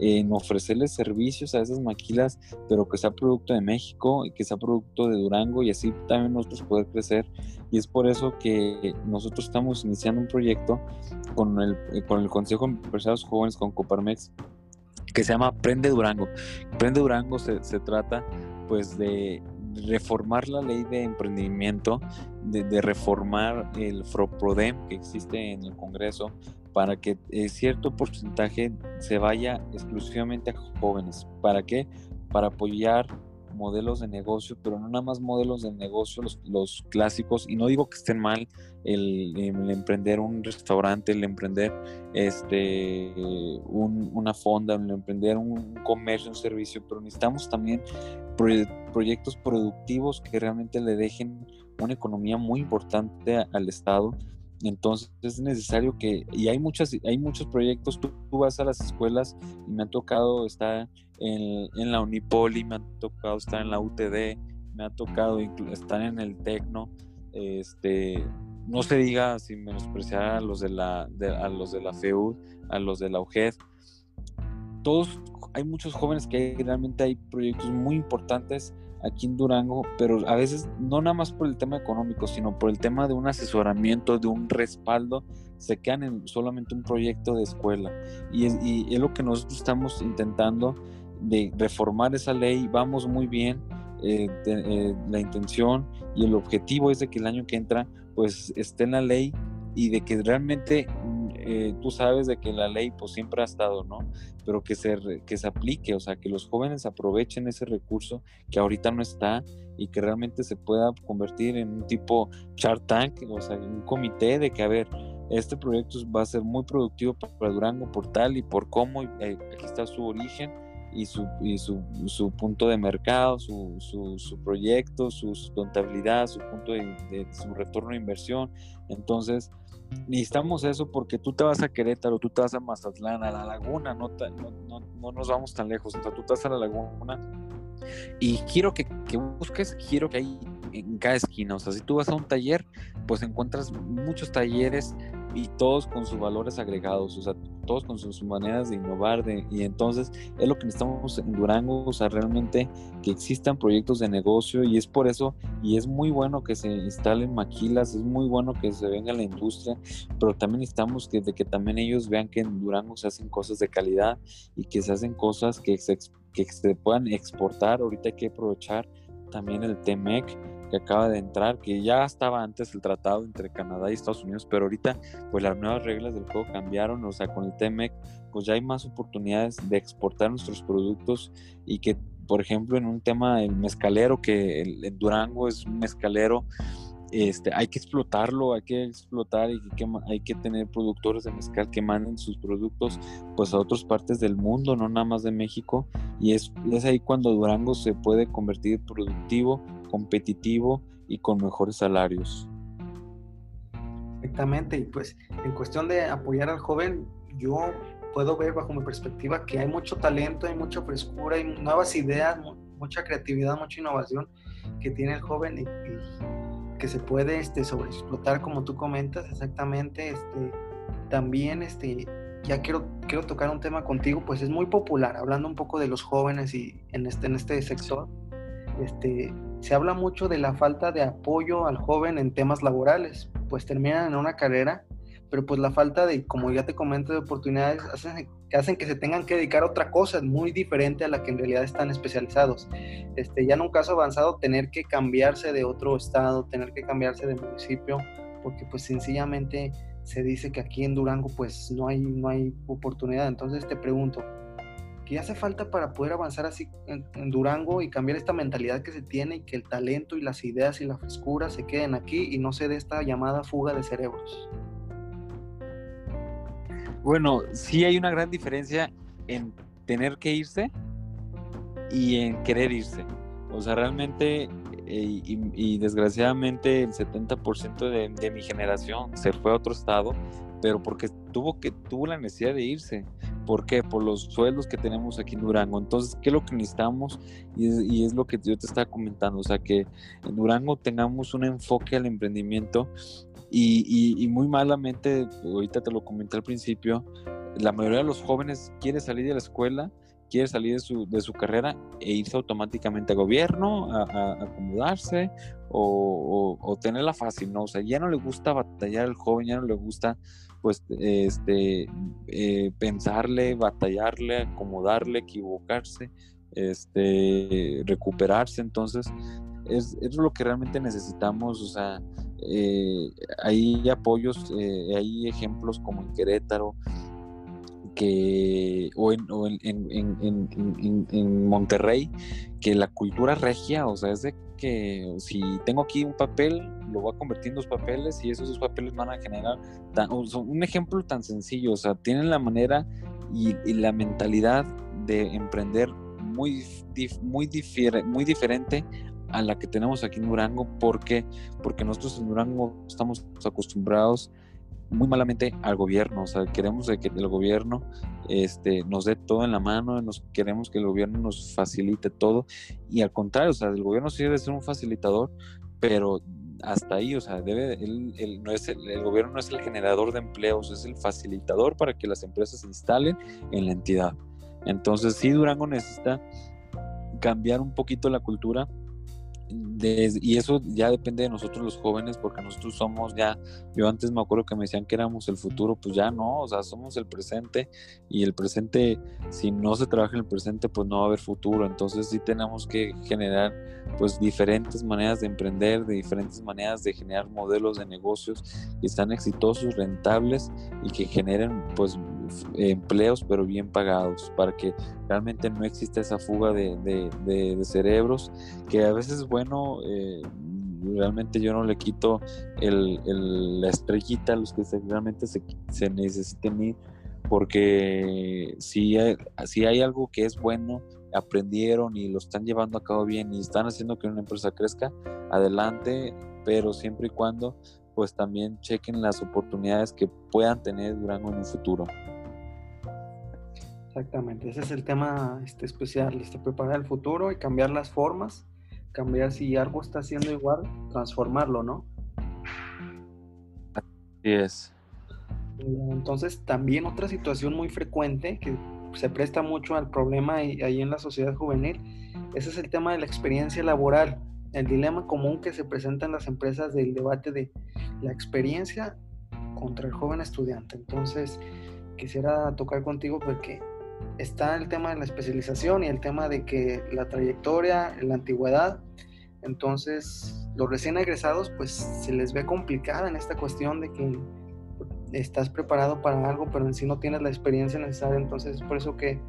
en ofrecerles servicios a esas maquilas, pero que sea producto de México y que sea producto de Durango y así también nosotros poder crecer. Y es por eso que nosotros estamos iniciando un proyecto con el, con el Consejo de Empresarios Jóvenes, con Coparmex, que se llama Prende Durango. Prende Durango se, se trata pues de reformar la ley de emprendimiento, de, reformar el FROPRODEM que existe en el Congreso para que eh, cierto porcentaje se vaya exclusivamente a jóvenes. ¿Para qué? Para apoyar modelos de negocio, pero no nada más modelos de negocio, los, los clásicos, y no digo que estén mal el, el, emprender un restaurante, el emprender este, un, una fonda, el emprender un comercio, un servicio, pero necesitamos también proyectos productivos que realmente le dejen una economía muy importante al Estado. Entonces es necesario que, y hay, muchas, hay muchos proyectos, tú, vas a las escuelas y me ha tocado estar en, en, la Unipoli, me ha tocado estar en la UTD, me ha tocado estar en el Tecno, este, no se diga sin menospreciar a los de la, a los de la FEUD, a los de la UGED, todos, hay muchos jóvenes que realmente hay proyectos muy importantes aquí en Durango, pero a veces no nada más por el tema económico, sino por el tema de un asesoramiento, de un respaldo, se quedan en solamente un proyecto de escuela. Y es, y es lo que nosotros estamos intentando de reformar esa ley, vamos muy bien, eh, eh, la intención y el objetivo es de que el año que entra pues esté en la ley y de que realmente eh, tú sabes de que la ley pues siempre ha estado, ¿no? Pero que se, que se aplique, o sea, que los jóvenes aprovechen ese recurso que ahorita no está y que realmente se pueda convertir en un tipo chart tank, o sea, un comité de que, a ver, este proyecto va a ser muy productivo para Durango por tal y por cómo, eh, aquí está su origen y su, y su, su punto de mercado, su, su, proyecto, su sustentabilidad, su punto de, de, su retorno de inversión. Entonces, necesitamos eso porque tú te vas a Querétaro, tú te vas a Mazatlán, a la laguna, no, no, no, no nos vamos tan lejos, o sea, tú te vas a la laguna y quiero que, que busques, quiero que hay en cada esquina, o sea, si tú vas a un taller, pues encuentras muchos talleres y todos con sus valores agregados, o sea, todos con sus maneras de innovar, de, y entonces es lo que necesitamos en Durango, o sea, realmente que existan proyectos de negocio y es por eso, y es muy bueno que se instalen maquilas, es muy bueno que se venga la industria, pero también necesitamos que, de que también ellos vean que en Durango se hacen cosas de calidad y que se hacen cosas que se, que se puedan exportar, ahorita hay que aprovechar también el TEMEC, que acaba de entrar, que ya estaba antes el tratado entre Canadá y Estados Unidos, pero ahorita pues las nuevas reglas del juego cambiaron, o sea, con el TEMEC pues ya hay más oportunidades de exportar nuestros productos y que, por ejemplo, en un tema el mezcalero, que el, Durango es un mezcalero, este, hay que explotarlo, hay que explotar y que, hay que tener productores de mezcal que manden sus productos pues a otras partes del mundo, no nada más de México, y es, es ahí cuando Durango se puede convertir productivo competitivo y con mejores salarios. Exactamente, y pues en cuestión de apoyar al joven, yo puedo ver bajo mi perspectiva que hay mucho talento, hay mucha frescura, hay nuevas ideas, mucha creatividad, mucha innovación que tiene el joven y, que se puede este, sobreexplotar como tú comentas, exactamente. Este, también este, ya quiero, quiero tocar un tema contigo, pues es muy popular, hablando un poco de los jóvenes y en este, en este sector. Este, se habla mucho de la falta de apoyo al joven en temas laborales, pues terminan en una carrera, pero pues la falta de, como ya te comento, de oportunidades hacen que, hacen que se tengan que dedicar a otra cosa muy diferente a la que en realidad están especializados. Este, ya en un caso avanzado, tener que cambiarse de otro estado, tener que cambiarse de municipio, porque pues sencillamente se dice que aquí en Durango pues no hay, no hay oportunidad. Entonces te pregunto, ¿Qué hace falta para poder avanzar así en, Durango y cambiar esta mentalidad que se tiene y que el talento y las ideas y la frescura se queden aquí y no se dé esta llamada fuga de cerebros? Bueno, sí hay una gran diferencia en tener que irse y en querer irse. O sea, realmente eh, y, desgraciadamente el 70% de, de, mi generación se fue a otro estado, pero porque tuvo que tuvo la necesidad de irse. ¿Por qué? Por los sueldos que tenemos aquí en Durango. Entonces, ¿qué es lo que necesitamos? Y es, lo que yo te estaba comentando, o sea, que en Durango tengamos un enfoque al emprendimiento y, muy malamente, ahorita te lo comenté al principio, la mayoría de los jóvenes quiere salir de la escuela, quiere salir de su, de su carrera e irse automáticamente a gobierno, a, acomodarse o, o, tenerla fácil, ¿no? O sea, ya no le gusta batallar al joven, ya no le gusta pues este, eh, pensarle, batallarle, acomodarle, equivocarse, este, recuperarse. Entonces, es, lo que realmente necesitamos. O sea, eh, hay apoyos, eh, hay ejemplos como en Querétaro, que, o en, en, en, Monterrey, que la cultura regia, o sea, es de que si tengo aquí un papel, lo voy a convertir en dos papeles y esos dos papeles van a generar un ejemplo tan sencillo, o sea, tienen la manera y, la mentalidad de emprender muy, muy, muy diferente a la que tenemos aquí en Durango, porque porque nosotros en Durango estamos acostumbrados muy malamente al gobierno, o sea, queremos que el gobierno este, nos dé todo en la mano, nos, queremos que el gobierno nos facilite todo y al contrario, o sea, el gobierno sí debe ser un facilitador, pero hasta ahí, o sea, debe, el, no es el, gobierno no es el generador de empleos, es el facilitador para que las empresas se instalen en la entidad. Entonces, sí, Durango necesita cambiar un poquito la cultura y eso ya depende de nosotros los jóvenes, porque nosotros somos ya, yo antes me acuerdo que me decían que éramos el futuro, pues ya no, o sea, somos el presente y el presente, si no se trabaja en el presente, pues no va a haber futuro, entonces sí tenemos que generar pues diferentes maneras de emprender, de diferentes maneras de generar modelos de negocios que están exitosos, rentables y que generen pues empleos pero bien pagados para que realmente no exista esa fuga de, de, cerebros que a veces es bueno eh, realmente yo no le quito el, la estrellita a los que realmente se, se necesiten ir porque si hay, si hay algo que es bueno aprendieron y lo están llevando a cabo bien y están haciendo que una empresa crezca, adelante, pero siempre y cuando pues también chequen las oportunidades que puedan tener Durango en un futuro. Exactamente, ese es el tema este, especial, este, preparar el futuro y cambiar las formas, cambiar si algo está haciendo igual, transformarlo, ¿no? Así es. Entonces, también otra situación muy frecuente que se presta mucho al problema ahí en la sociedad juvenil, ese es el tema de la experiencia laboral, el dilema común que se presenta en las empresas del debate de la experiencia contra el joven estudiante. Entonces, quisiera tocar contigo porque está el tema de la especialización y el tema de que la trayectoria, la antigüedad, entonces los recién egresados pues se les ve complicada en esta cuestión de que estás preparado para algo pero en sí no tienes la experiencia necesaria, entonces es por eso que,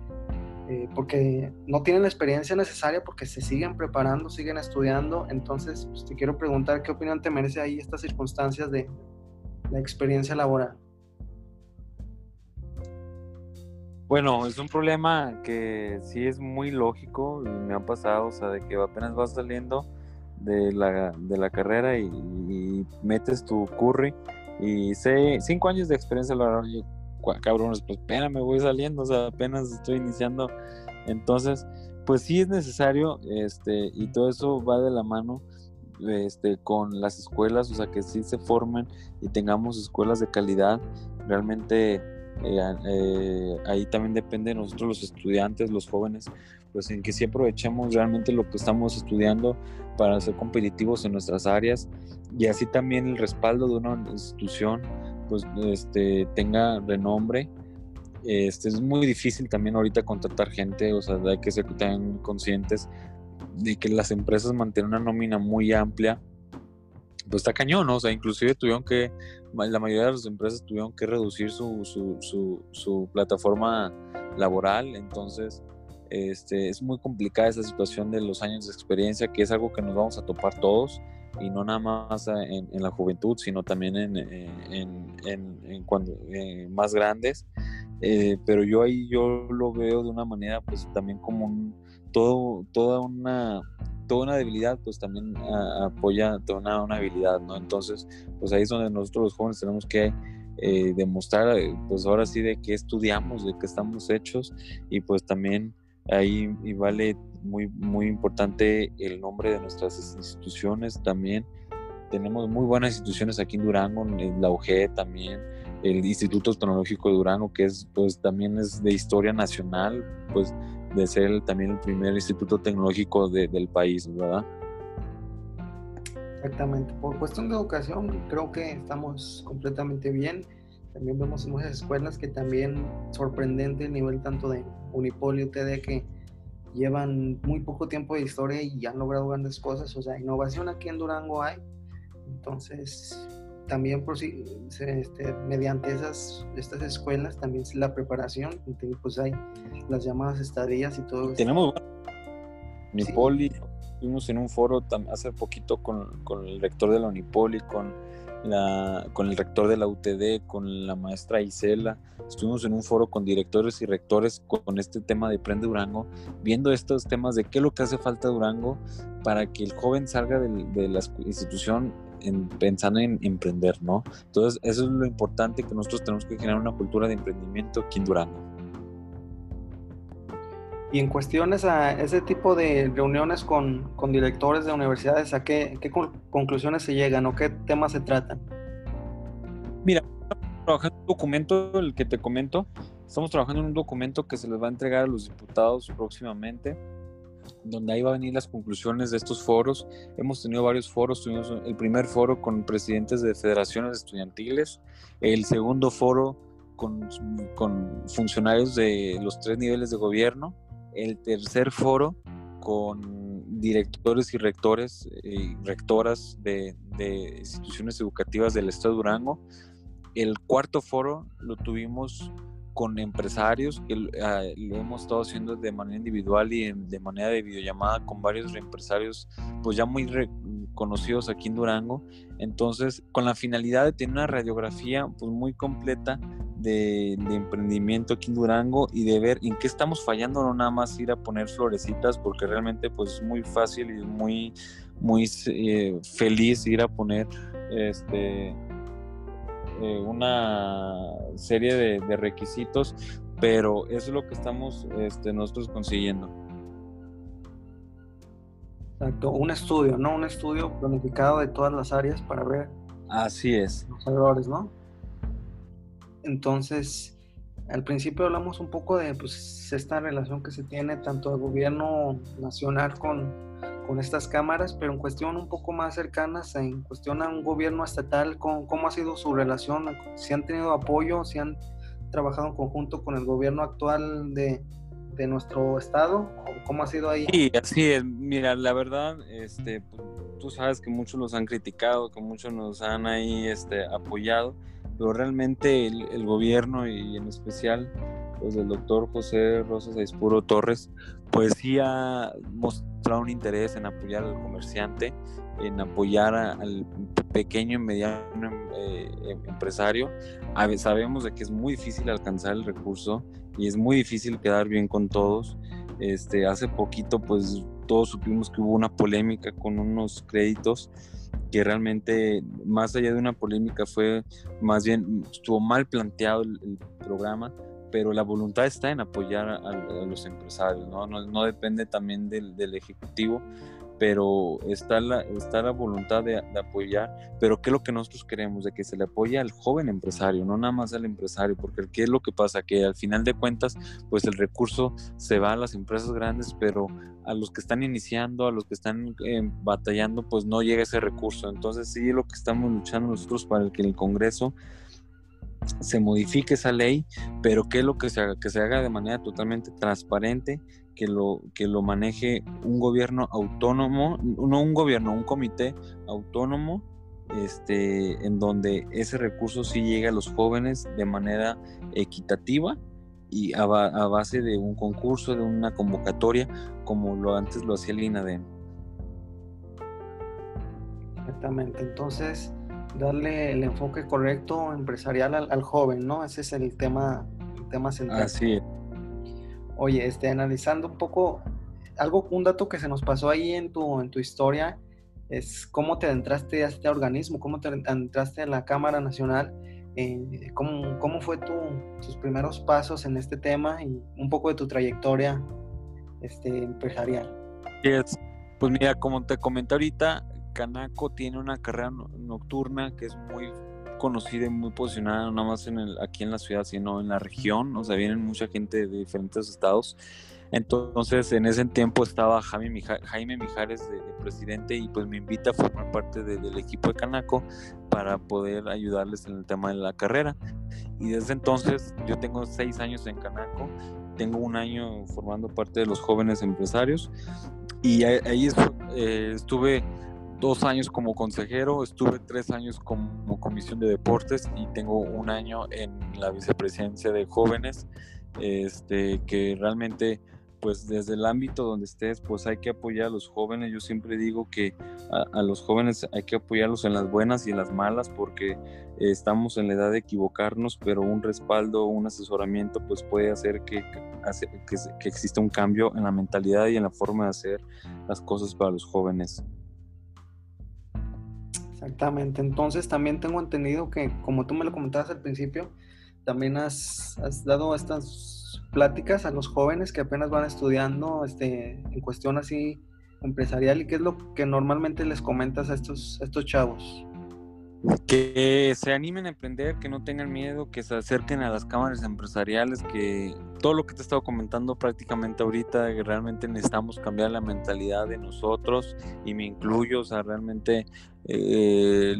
eh, porque no tienen la experiencia necesaria porque se siguen preparando, siguen estudiando, entonces pues, te quiero preguntar qué opinión te merece ahí estas circunstancias de la experiencia laboral. Bueno, es un problema que sí es muy lógico y me ha pasado, o sea, de que apenas vas saliendo de la, de la carrera y, metes tu curry y sé, cinco años de experiencia laboral, y cabrones, pues espérame, voy saliendo, o sea, apenas estoy iniciando. Entonces, pues sí es necesario, este, y todo eso va de la mano este, con las escuelas, o sea, que sí se formen y tengamos escuelas de calidad. Realmente eh, eh, ahí también depende de nosotros los estudiantes, los jóvenes, pues en que sí aprovechemos realmente lo que estamos estudiando para ser competitivos en nuestras áreas y así también el respaldo de una institución pues este, tenga renombre. Este, es muy difícil también ahorita contratar gente, o sea, hay que ser también conscientes de que las empresas mantienen una nómina muy amplia pues está cañón, ¿no? O sea, inclusive tuvieron que, la mayoría de las empresas tuvieron que reducir su, su, su, plataforma laboral, entonces este, es muy complicada esa situación de los años de experiencia, que es algo que nos vamos a topar todos, y no nada más en, la juventud, sino también en, en, en cuando eh, más grandes. Eh, pero yo ahí yo lo veo de una manera, pues también como un, todo, toda una toda una debilidad pues también apoya toda una, habilidad, ¿no? Entonces, pues ahí es donde nosotros los jóvenes tenemos que eh, demostrar, eh, pues ahora sí, de qué estudiamos, de qué estamos hechos y pues también ahí vale muy, muy importante el nombre de nuestras instituciones también. Tenemos muy buenas instituciones aquí en Durango, en la UG también, el Instituto Tecnológico de Durango, que es, pues también es de historia nacional, pues de ser también el primer instituto tecnológico del país, ¿verdad? Exactamente. Por cuestión de educación, creo que estamos completamente bien. También vemos muchas escuelas que también sorprendente el nivel tanto de Unipol y UTD que llevan muy poco tiempo de historia y han logrado grandes cosas. O sea, innovación aquí en Durango hay. Entonces, también por si, este, mediante esas estas escuelas también la preparación pues hay las llamadas estadías y todo tenemos Unipoli estuvimos en un foro hace poquito con, con, el rector de la Unipoli con la con el rector de la UTD con la maestra Isela. Estuvimos en un foro con directores y rectores con este tema de Prende Durango viendo estos temas de qué es lo que hace falta Durango para que el joven salga de, de la institución pensando en emprender, ¿no? Entonces, eso es lo importante que nosotros tenemos que generar una cultura de emprendimiento aquí en Durango. Y en cuestiones a ese tipo de reuniones con, con directores de universidades, ¿a qué, qué, conclusiones se llegan o qué temas se tratan? Mira, trabajando en un documento, el que te comento, estamos trabajando en un documento que se les va a entregar a los diputados próximamente donde ahí va a venir las conclusiones de estos foros. Hemos tenido varios foros, tuvimos el primer foro con presidentes de federaciones estudiantiles, el segundo foro con, con funcionarios de los tres niveles de gobierno, el tercer foro con directores y rectores y rectoras de, de, instituciones educativas del Estado de Durango. El cuarto foro lo tuvimos con empresarios, que ah, lo hemos estado haciendo de manera individual y de manera de videollamada con varios empresarios, pues ya muy reconocidos aquí en Durango. Entonces, con la finalidad de tener una radiografía pues muy completa de, emprendimiento aquí en Durango y de ver en qué estamos fallando, no nada más ir a poner florecitas, porque realmente pues es muy fácil y muy, muy eh, feliz ir a poner este eh, una serie de, requisitos, pero eso es lo que estamos este, nosotros consiguiendo. Exacto, un estudio, ¿no? Un estudio planificado de todas las áreas para ver. Así es. Los errores, ¿no? Entonces, al principio hablamos un poco de pues, esta relación que se tiene tanto el gobierno nacional con, con estas cámaras, pero en cuestión un poco más cercanas, en cuestión a un gobierno estatal, ¿cómo, ha sido su relación? ¿Si han tenido apoyo? ¿Si han trabajado en conjunto con el gobierno actual de, de nuestro estado? ¿Cómo ha sido ahí? Sí, así es. Mira, la verdad, este, pues, tú sabes que muchos los han criticado, que muchos nos han ahí este, apoyado, pero realmente el, el gobierno y en especial pues del doctor José Rosas Aispuro Torres, pues sí ha mostrado un interés en apoyar al comerciante, en apoyar al pequeño y mediano eh, em, empresario. sabemos de que es muy difícil alcanzar el recurso y es muy difícil quedar bien con todos. Este, hace poquito, pues todos supimos que hubo una polémica con unos créditos que realmente, más allá de una polémica, fue más bien, estuvo mal planteado el programa pero la voluntad está en apoyar a, los empresarios, ¿no? No, depende también del, Ejecutivo, pero está la, está la voluntad de, apoyar, pero ¿qué es lo que nosotros queremos? De que se le apoye al joven empresario, no nada más al empresario, porque ¿qué es lo que pasa? Que al final de cuentas, pues el recurso se va a las empresas grandes, pero a los que están iniciando, a los que están eh, batallando, pues no llega ese recurso. Entonces sí, lo que estamos luchando nosotros para que el Congreso se modifique esa ley, pero que lo que se haga, que se haga de manera totalmente transparente, que lo, que lo maneje un gobierno autónomo, no un gobierno, un comité autónomo, este, en donde ese recurso sí llegue a los jóvenes de manera equitativa y a, base de un concurso, de una convocatoria, como lo antes lo hacía el INADEM. Exactamente, entonces darle el enfoque correcto empresarial al, joven, ¿no? Ese es el tema, el tema central. Así es. Oye, este, analizando un poco, algo, un dato que se nos pasó ahí en tu, en tu historia, es cómo te entraste a este organismo, cómo te entraste a la Cámara Nacional, eh, cómo, cómo, fue tu, tus primeros pasos en este tema y un poco de tu trayectoria este, empresarial. Pues mira, como te comenté ahorita, Canaco tiene una carrera nocturna que es muy conocida y muy posicionada, no más en el, aquí en la ciudad, sino en la región. O sea, vienen mucha gente de diferentes estados. Entonces, en ese tiempo estaba Jaime, Mijares de, presidente y pues me invita a formar parte del equipo de Canaco para poder ayudarles en el tema de la carrera. Y desde entonces, yo tengo seis años en Canaco, tengo un año formando parte de los jóvenes empresarios y ahí, eh, estuve dos años como consejero, estuve tres años como comisión de deportes y tengo un año en la vicepresidencia de jóvenes, este, que realmente pues desde el ámbito donde estés, pues hay que apoyar a los jóvenes. Yo siempre digo que a, los jóvenes hay que apoyarlos en las buenas y en las malas porque estamos en la edad de equivocarnos, pero un respaldo, un asesoramiento, pues puede hacer que, que, que exista un cambio en la mentalidad y en la forma de hacer las cosas para los jóvenes. Exactamente. Entonces también tengo entendido que, como tú me lo comentabas al principio, también has, dado estas pláticas a los jóvenes que apenas van estudiando este, en cuestión así empresarial y qué es lo que normalmente les comentas a estos, estos chavos. Que se animen a emprender, que no tengan miedo, que se acerquen a las cámaras empresariales, que todo lo que te he estado comentando prácticamente ahorita, que realmente necesitamos cambiar la mentalidad de nosotros y me incluyo, o sea, realmente eh,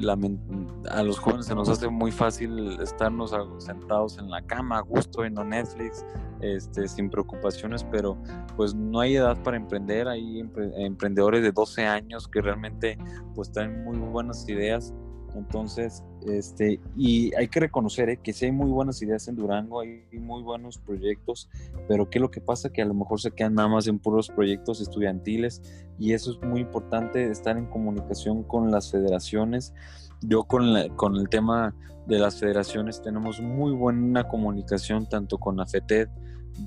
a los jóvenes se nos hace muy fácil estarnos sentados en la cama a gusto viendo Netflix, este, sin preocupaciones, pero pues no hay edad para emprender, hay emprendedores de 12 años que realmente pues traen muy buenas ideas entonces, este, y hay que reconocer ¿eh? que sí hay muy buenas ideas en Durango, hay muy buenos proyectos, pero ¿qué es lo que pasa? Que a lo mejor se quedan nada más en puros proyectos estudiantiles y eso es muy importante, estar en comunicación con las federaciones. Yo con, con el tema de las federaciones tenemos muy buena comunicación tanto con la FETED,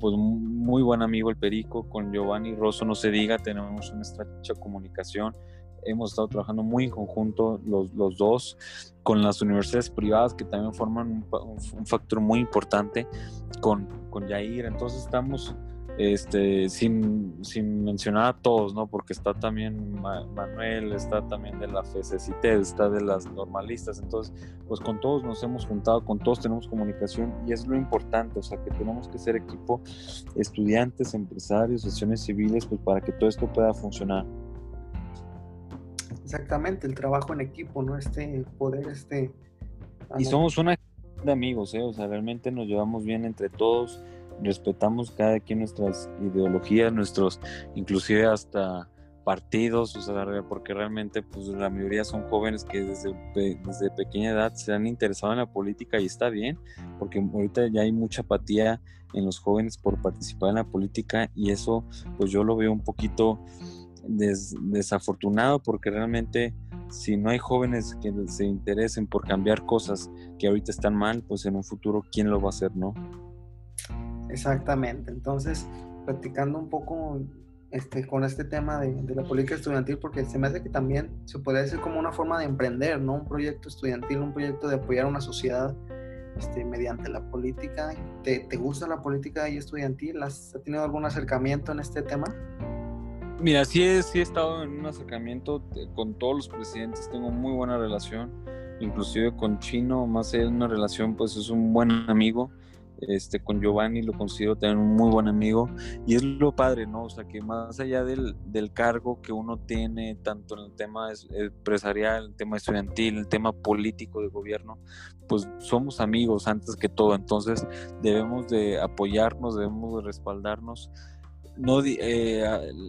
pues muy buen amigo el Perico, con Giovanni Rosso no se diga, tenemos una estrecha comunicación hemos estado trabajando muy en conjunto los, los dos con las universidades privadas que también forman un, factor muy importante con, con Yair. Entonces estamos este, sin, sin, mencionar a todos, ¿no? Porque está también Manuel, está también de la FECCITED, está de las normalistas, entonces, pues con todos nos hemos juntado, con todos tenemos comunicación y es lo importante, o sea, que tenemos que ser equipo, estudiantes, empresarios, sesiones civiles, pues para que todo esto pueda funcionar. Exactamente, el trabajo en equipo, ¿no? Este poder, este... Y somos una de amigos, ¿eh? O sea, realmente nos llevamos bien entre todos, respetamos cada quien nuestras ideologías, nuestros, inclusive hasta partidos, o sea, porque realmente pues la mayoría son jóvenes que desde, desde pequeña edad se han interesado en la política y está bien, porque ahorita ya hay mucha apatía en los jóvenes por participar en la política y eso pues yo lo veo un poquito desafortunado porque realmente si no hay jóvenes que se interesen por cambiar cosas que ahorita están mal, pues en un futuro, ¿quién lo va a hacer, no? Exactamente. Entonces, platicando un poco este, con este tema de, la política estudiantil, porque se me hace que también se puede decir como una forma de emprender, ¿no? Un proyecto estudiantil, un proyecto de apoyar a una sociedad este, mediante la política. ¿Te, ¿Te, gusta la política estudiantil? ¿Has tenido algún acercamiento en este tema? Mira, sí he, sí he estado en un acercamiento con todos los presidentes, tengo muy buena relación, inclusive con Chino, más de una relación, pues es un buen amigo. Este, con Giovanni lo considero también un muy buen amigo y es lo padre, ¿no? O sea, que más allá del, del cargo que uno tiene, tanto en el tema empresarial, el tema estudiantil, el tema político de gobierno, pues somos amigos antes que todo, entonces debemos de apoyarnos, debemos de respaldarnos no eh,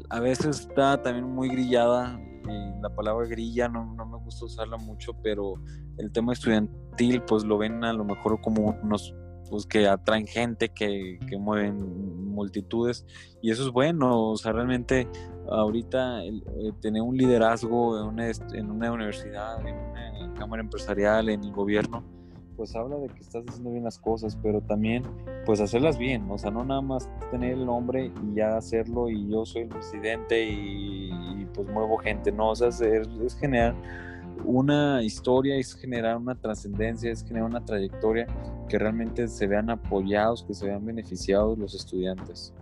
a, veces está también muy grillada y la palabra grilla no, no, me gusta usarla mucho pero el tema estudiantil pues lo ven a lo mejor como unos pues que atraen gente que, que mueven multitudes y eso es bueno. O sea realmente ahorita eh, tener un liderazgo en una, en una universidad en una cámara empresarial en el gobierno pues habla de que estás haciendo bien las cosas, pero también pues hacerlas bien, o sea, no nada más tener el nombre y ya hacerlo y yo soy el presidente y, pues muevo gente, no, o sea, es, es generar una historia, es generar una trascendencia, es generar una trayectoria que realmente se vean apoyados, que se vean beneficiados los estudiantes.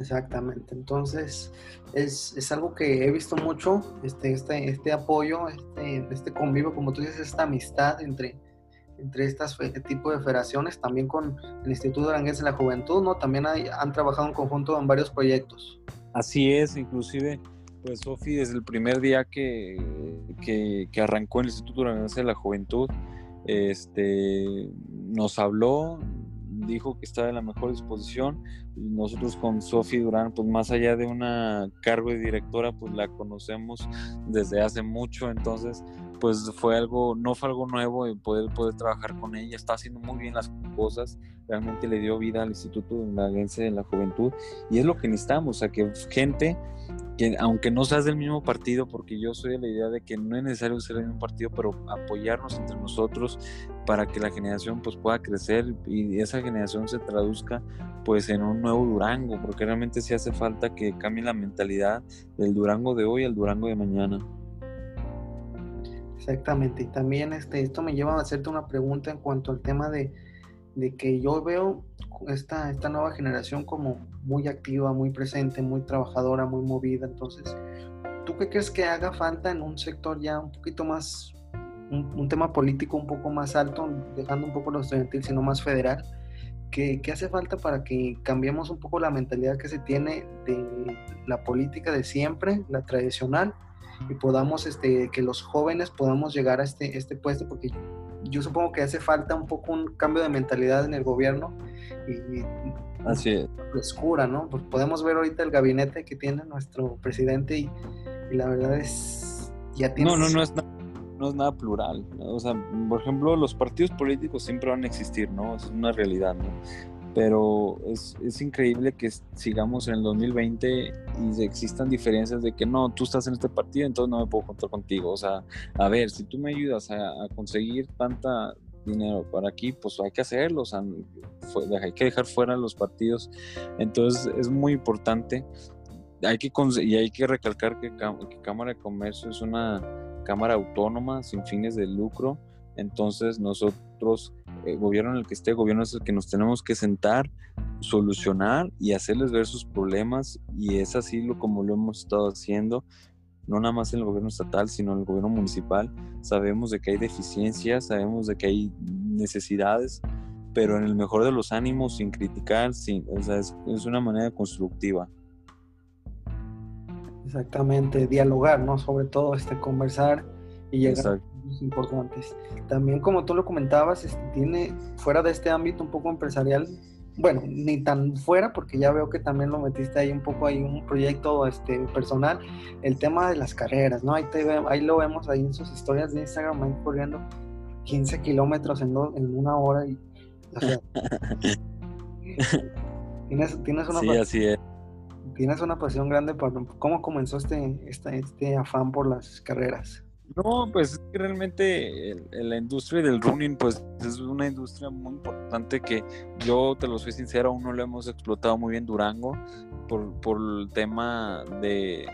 Exactamente, entonces es, es, algo que he visto mucho, este, este, este apoyo, este, este convivio, como tú dices, esta amistad entre, entre estas este tipo de federaciones, también con el Instituto Arangués de la Juventud, ¿no? También han trabajado en conjunto en varios proyectos. Así es, inclusive, pues Sofi, desde el primer día que, que, que arrancó el Instituto Arangués de la Juventud, este, nos habló, dijo que estaba en la mejor disposición. Nosotros con Sofi Durán, pues más allá de una cargo de directora, pues la conocemos desde hace mucho, entonces pues fue algo, no fue algo nuevo y poder, poder trabajar con ella, está haciendo muy bien las cosas, realmente le dio vida al Instituto de la Juventud y es lo que necesitamos, o sea, que gente que aunque no seas del mismo partido, porque yo soy de la idea de que no es necesario ser del mismo partido, pero apoyarnos entre nosotros para que la generación pues pueda crecer y esa generación se traduzca pues en un nuevo Durango, porque realmente sí hace falta que cambie la mentalidad del Durango de hoy al Durango de mañana. Exactamente, y también este, esto me lleva a hacerte una pregunta en cuanto al tema de, de que yo veo esta, esta nueva generación como muy activa, muy presente, muy trabajadora, muy movida. Entonces, ¿tú qué crees que haga falta en un sector ya un poquito más, un, tema político un poco más alto, dejando un poco lo estudiantil, sino más federal? ¿Qué, ¿Qué, hace falta para que cambiemos un poco la mentalidad que se tiene de la política de siempre, la tradicional, y podamos, este, que los jóvenes podamos llegar a este, este puesto? Porque yo supongo que hace falta un poco un cambio de mentalidad en el gobierno y, Así es. Oscura, ¿no? Pues podemos ver ahorita el gabinete que tiene nuestro presidente y, la verdad es... Ya tiene... No, no, no es, no es nada plural. O sea, por ejemplo, los partidos políticos siempre van a existir, ¿no? Es una realidad, ¿no? Pero es, es increíble que sigamos en el 2020 y existan diferencias de que no, tú estás en este partido, entonces no me puedo contar contigo. O sea, a ver, si tú me ayudas a, conseguir tanta dinero para aquí, pues hay que hacerlo, o sea, hay que dejar fuera los partidos. Entonces es muy importante. Hay que y hay que recalcar que, Cámara de Comercio es una cámara autónoma sin fines de lucro. Entonces nosotros, el gobierno en el que esté, gobierno es el que nos tenemos que sentar, solucionar y hacerles ver sus problemas. Y es así lo como lo hemos estado haciendo no nada más en el gobierno estatal, sino en el gobierno municipal. Sabemos de que hay deficiencias, sabemos de que hay necesidades, pero en el mejor de los ánimos, sin criticar, sin, o sea, es, una manera constructiva. Exactamente, dialogar, ¿no? Sobre todo, este, conversar y llegar importantes. También, como tú lo comentabas, este, tiene, fuera de este ámbito un poco empresarial, bueno, ni tan fuera, porque ya veo que también lo metiste ahí un poco, ahí un proyecto este, personal, el tema de las carreras, ¿no? Ahí, te ahí lo vemos ahí en sus historias de Instagram, ahí corriendo 15 kilómetros en, en una hora y... tienes, tienes, una sí, así es. tienes una pasión grande por cómo comenzó este, este, este afán por las carreras. No, pues realmente la industria del running pues es una industria muy importante que yo te lo soy sincero, aún no lo hemos explotado muy bien Durango por, por el tema de,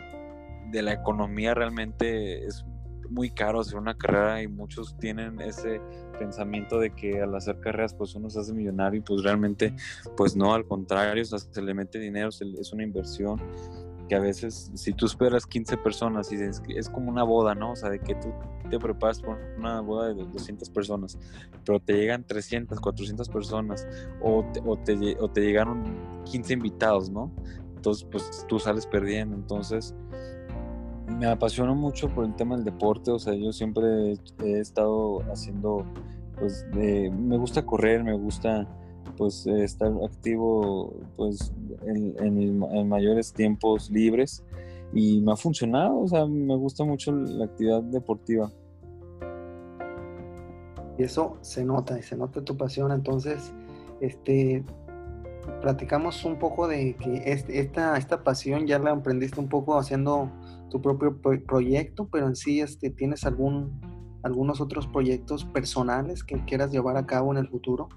de la economía realmente es muy caro hacer una carrera y muchos tienen ese pensamiento de que al hacer carreras pues uno se hace millonario y pues realmente pues no, al contrario, se le mete dinero, es una inversión que a veces si tú esperas 15 personas y es, como una boda, ¿no? O sea, de que tú te preparas por una boda de 200 personas, pero te llegan 300, 400 personas o te, o llegaron 15 invitados, ¿no? Entonces, pues tú sales perdiendo. Entonces, me apasiona mucho por el tema del deporte, o sea, yo siempre he estado haciendo, pues, me gusta correr, me gusta pues estar activo pues en, mayores tiempos libres y me ha funcionado, o sea, me gusta mucho la actividad deportiva. Y eso se nota, y se nota tu pasión, entonces, este, platicamos un poco de que este, esta, esta pasión ya la emprendiste un poco haciendo tu propio proyecto, pero en sí este, tienes algún, algunos otros proyectos personales que quieras llevar a cabo en el futuro.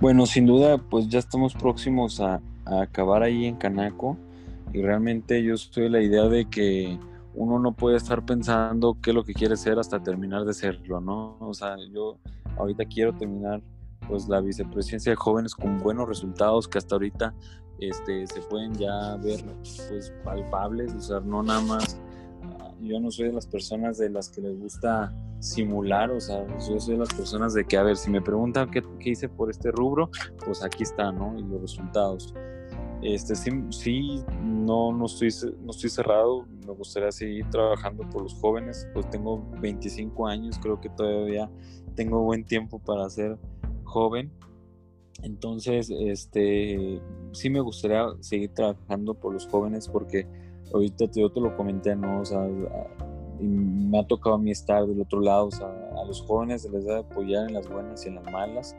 Bueno, sin duda, pues ya estamos próximos a, acabar ahí en Canaco y realmente yo estoy de la idea de que uno no puede estar pensando qué es lo que quiere ser hasta terminar de serlo, ¿no? O sea, yo ahorita quiero terminar pues la vicepresidencia de jóvenes con buenos resultados que hasta ahorita este, se pueden ya ver pues palpables, o sea, no nada más, yo no soy de las personas de las que les gusta simular, o sea, yo soy de las personas de que, a ver, si me preguntan qué, hice por este rubro, pues aquí está, ¿no? Y los resultados. Este, sí, sí no, no, estoy, no estoy cerrado, me gustaría seguir trabajando por los jóvenes, pues tengo 25 años, creo que todavía tengo buen tiempo para ser joven. Entonces, este, sí me gustaría seguir trabajando por los jóvenes porque ahorita yo te lo comenté, ¿no? O sea, y me ha tocado a mí estar del otro lado, o sea, a los jóvenes se les debe apoyar en las buenas y en las malas.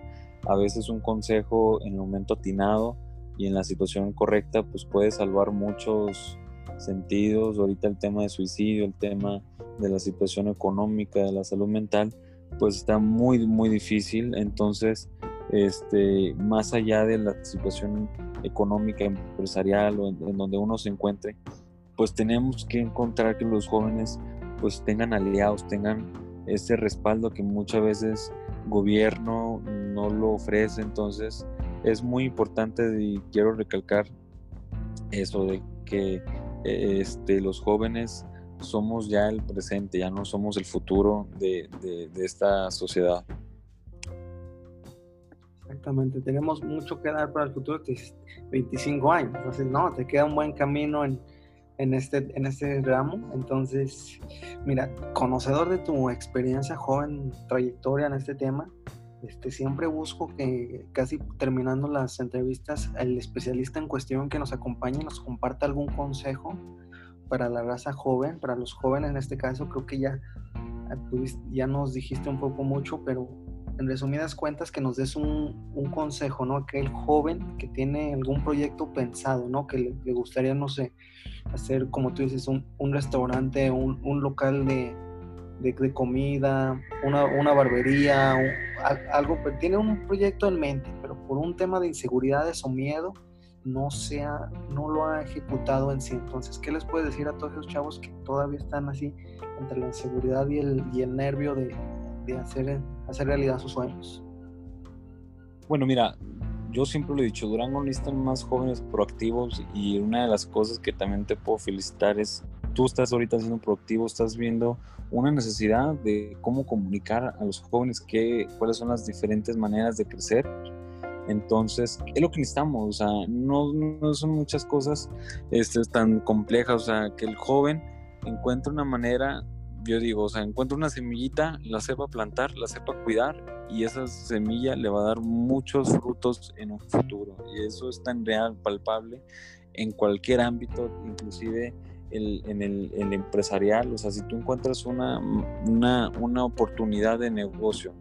A veces un consejo en el momento atinado y en la situación correcta, pues puede salvar muchos sentidos. Ahorita el tema de suicidio, el tema de la situación económica, de la salud mental, pues está muy, muy difícil. Entonces, este, más allá de la situación económica, empresarial o en donde uno se encuentre, pues tenemos que encontrar que los jóvenes pues tengan aliados, tengan ese respaldo que muchas veces gobierno no lo ofrece. Entonces es muy importante y quiero recalcar eso de que este, los jóvenes somos ya el presente, ya no somos el futuro de, de esta sociedad. Exactamente, tenemos mucho que dar para el futuro, que es 25 años, entonces no, te queda un buen camino en, en, este, en este ramo, entonces, mira, conocedor de tu experiencia joven, trayectoria en este tema, este, siempre busco que casi terminando las entrevistas, el especialista en cuestión que nos acompañe nos comparta algún consejo para la raza joven, para los jóvenes en este caso, creo que ya, ya nos dijiste un poco mucho, pero en resumidas cuentas, que nos des un, consejo, ¿no? Aquel joven que tiene algún proyecto pensado, ¿no? Que le, gustaría, no sé, hacer, como tú dices, un, restaurante, un, local de, de, comida, una, una barbería, algo, pero tiene un proyecto en mente, pero por un tema de inseguridades o miedo, no, sea, no lo ha ejecutado en sí. Entonces, ¿qué les puedes decir a todos esos chavos que todavía están así entre la inseguridad y el, y el nervio de, de hacer hacer realidad sus sueños? Bueno, mira, yo siempre lo he dicho, Durango necesitan más jóvenes proactivos y una de las cosas que también te puedo felicitar es, tú estás ahorita siendo proactivo, estás viendo una necesidad de cómo comunicar a los jóvenes qué, cuáles son las diferentes maneras de crecer. Entonces, es lo que necesitamos, o sea, no, no son muchas cosas este, tan complejas, o sea, que el joven encuentre una manera yo digo, o sea, encuentra una semillita, la sepa plantar, la sepa cuidar y esa semilla le va a dar muchos frutos en un futuro. Y eso es tan real, palpable en cualquier ámbito, inclusive en el, empresarial. O sea, si tú encuentras una, una, una oportunidad de negocio,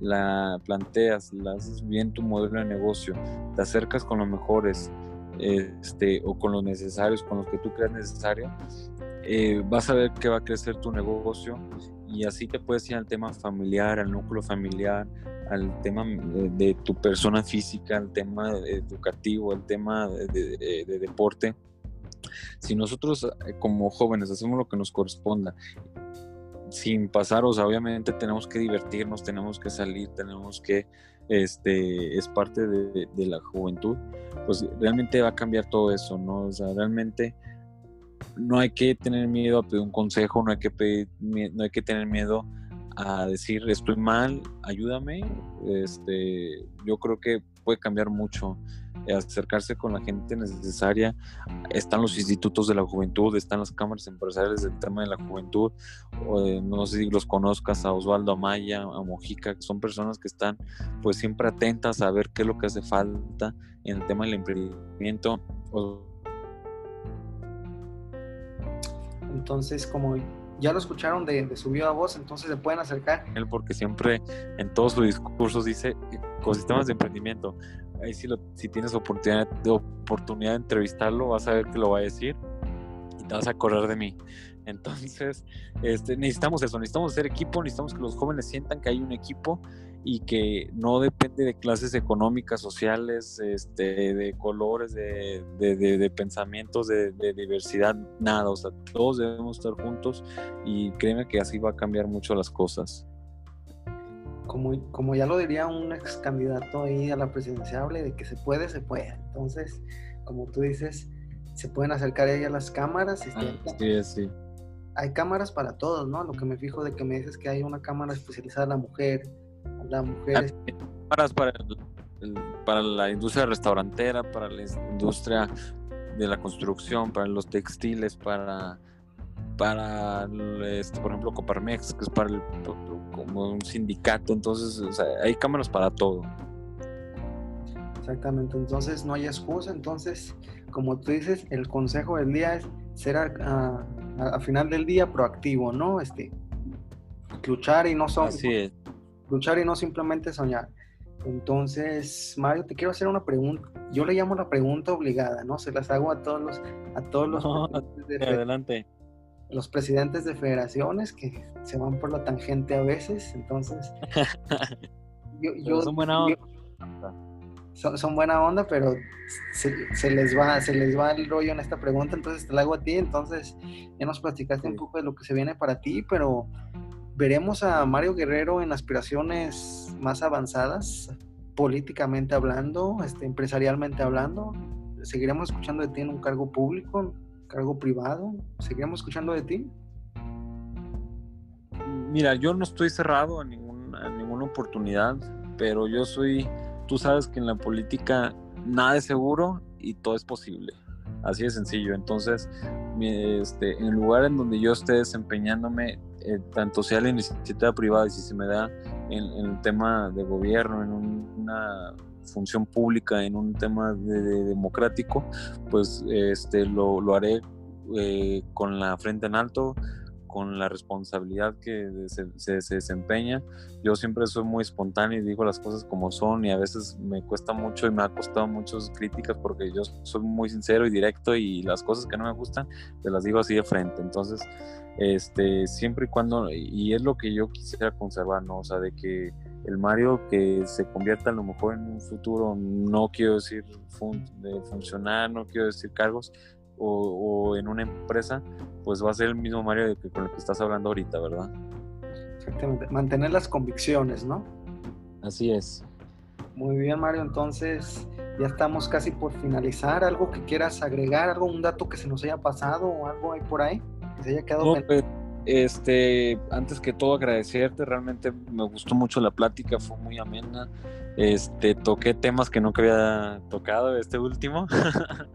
la planteas, la haces bien tu modelo de negocio, te acercas con los mejores, este, o con los necesarios, con los que tú creas necesario, eh, vas a ver que va a crecer tu negocio y así te puedes ir al tema familiar, al núcleo familiar, al tema de, tu persona física, al tema educativo, al tema de, de deporte. Si nosotros eh, como jóvenes hacemos lo que nos corresponda sin pasar, o sea, obviamente tenemos que divertirnos, tenemos que salir, tenemos que, este, es parte de, de, la juventud, pues realmente va a cambiar todo eso, ¿no? O sea, realmente no hay que tener miedo a pedir un consejo, no hay que, no hay que tener miedo a decir estoy mal, ayúdame. Este, yo creo que puede cambiar mucho. Acercarse con la gente necesaria. Están los institutos de la juventud, están las cámaras empresariales del tema de la juventud. Eh, no sé si los conozcas a Osvaldo Amaya, a Mojica, que son personas que están pues siempre atentas a ver qué es lo que hace falta en el tema del emprendimiento. Entonces, como ya lo escucharon de, de su viva voz, entonces se pueden acercar. Él porque siempre en todos sus discursos dice ecosistemas de emprendimiento. Ahí si, lo, si tienes oportunidad de, oportunidad de entrevistarlo, vas a ver que lo va a decir y te vas a acordar de mí. Entonces, este, necesitamos eso, necesitamos hacer equipo, necesitamos que los jóvenes sientan que hay un equipo y que no depende de clases económicas, sociales, este, de colores, de, de, pensamientos, de, diversidad, nada. O sea, todos debemos estar juntos y créeme que así va a cambiar mucho las cosas. Como, como ya lo diría un ex candidato ahí a la presidenciable, de que se puede, se puede. Entonces, como tú dices, se pueden acercar ahí a las cámaras. Este, ah, sí, sí. Hay cámaras para todos, ¿no? Lo que me fijo de que me dices que hay una cámara especializada en la mujer, la mujer. Para, para, para la industria restaurantera, para la industria de la construcción, para los textiles, para, para este, por ejemplo, Coparmex, que es para el, como un sindicato. Entonces, hay cámaras para todo. Exactamente, entonces no hay excusa. Entonces, como tú dices, el consejo del día es ser a, final del día proactivo, ¿no? Este, luchar y no son. Así es luchar y no simplemente soñar. Entonces, Mario, te quiero hacer una pregunta. Yo le llamo la pregunta obligada, ¿no? Se las hago a todos los, a todos los, presidentes, de adelante. los presidentes de federaciones que se van por la tangente a veces. Entonces, yo, son buena onda. son, buena onda, pero se, les va, se les va el rollo en esta pregunta. Entonces, te la hago a ti. Entonces, ya nos platicaste un poco de lo que se viene para ti, pero veremos a Mario Guerrero en aspiraciones más avanzadas, políticamente hablando, este, empresarialmente hablando. Seguiremos escuchando de ti en un cargo público, buscar algo privado? ¿Seguiremos escuchando de ti? Mira, yo no estoy cerrado a, a ninguna oportunidad, pero yo soy, tú sabes que en la política nada es seguro y todo es posible. Así de sencillo. Entonces, este, en el lugar en donde yo esté desempeñándome, eh, tanto sea la iniciativa privada y si se me da en, el tema de gobierno, en una función pública, en un tema de, democrático, pues este, lo, lo haré eh, con la frente en alto, con la responsabilidad que se, se, desempeña. Yo siempre soy muy espontáneo y digo las cosas como son y a veces me cuesta mucho y me ha costado muchas críticas porque yo soy muy sincero y directo y las cosas que no me gustan te las digo así de frente. Entonces, este, siempre y cuando, y es lo que yo quisiera conservar, ¿no? O sea, de que el Mario que se convierta a lo mejor en un futuro, no quiero decir de funcionar, no quiero decir cargos, o, en una empresa, pues va a ser el mismo Mario de que, con el que estás hablando ahorita, ¿verdad? Exactamente, mantener las convicciones, ¿no? Así es. Muy bien, Mario, entonces ya estamos casi por finalizar. ¿Algo que quieras agregar? ¿Algo, un dato que se nos haya pasado o algo ahí por ahí? Que se haya quedado pues, este, antes que todo agradecerte, realmente me gustó mucho la plática, fue muy amena. Este, toqué temas que nunca había tocado, este último.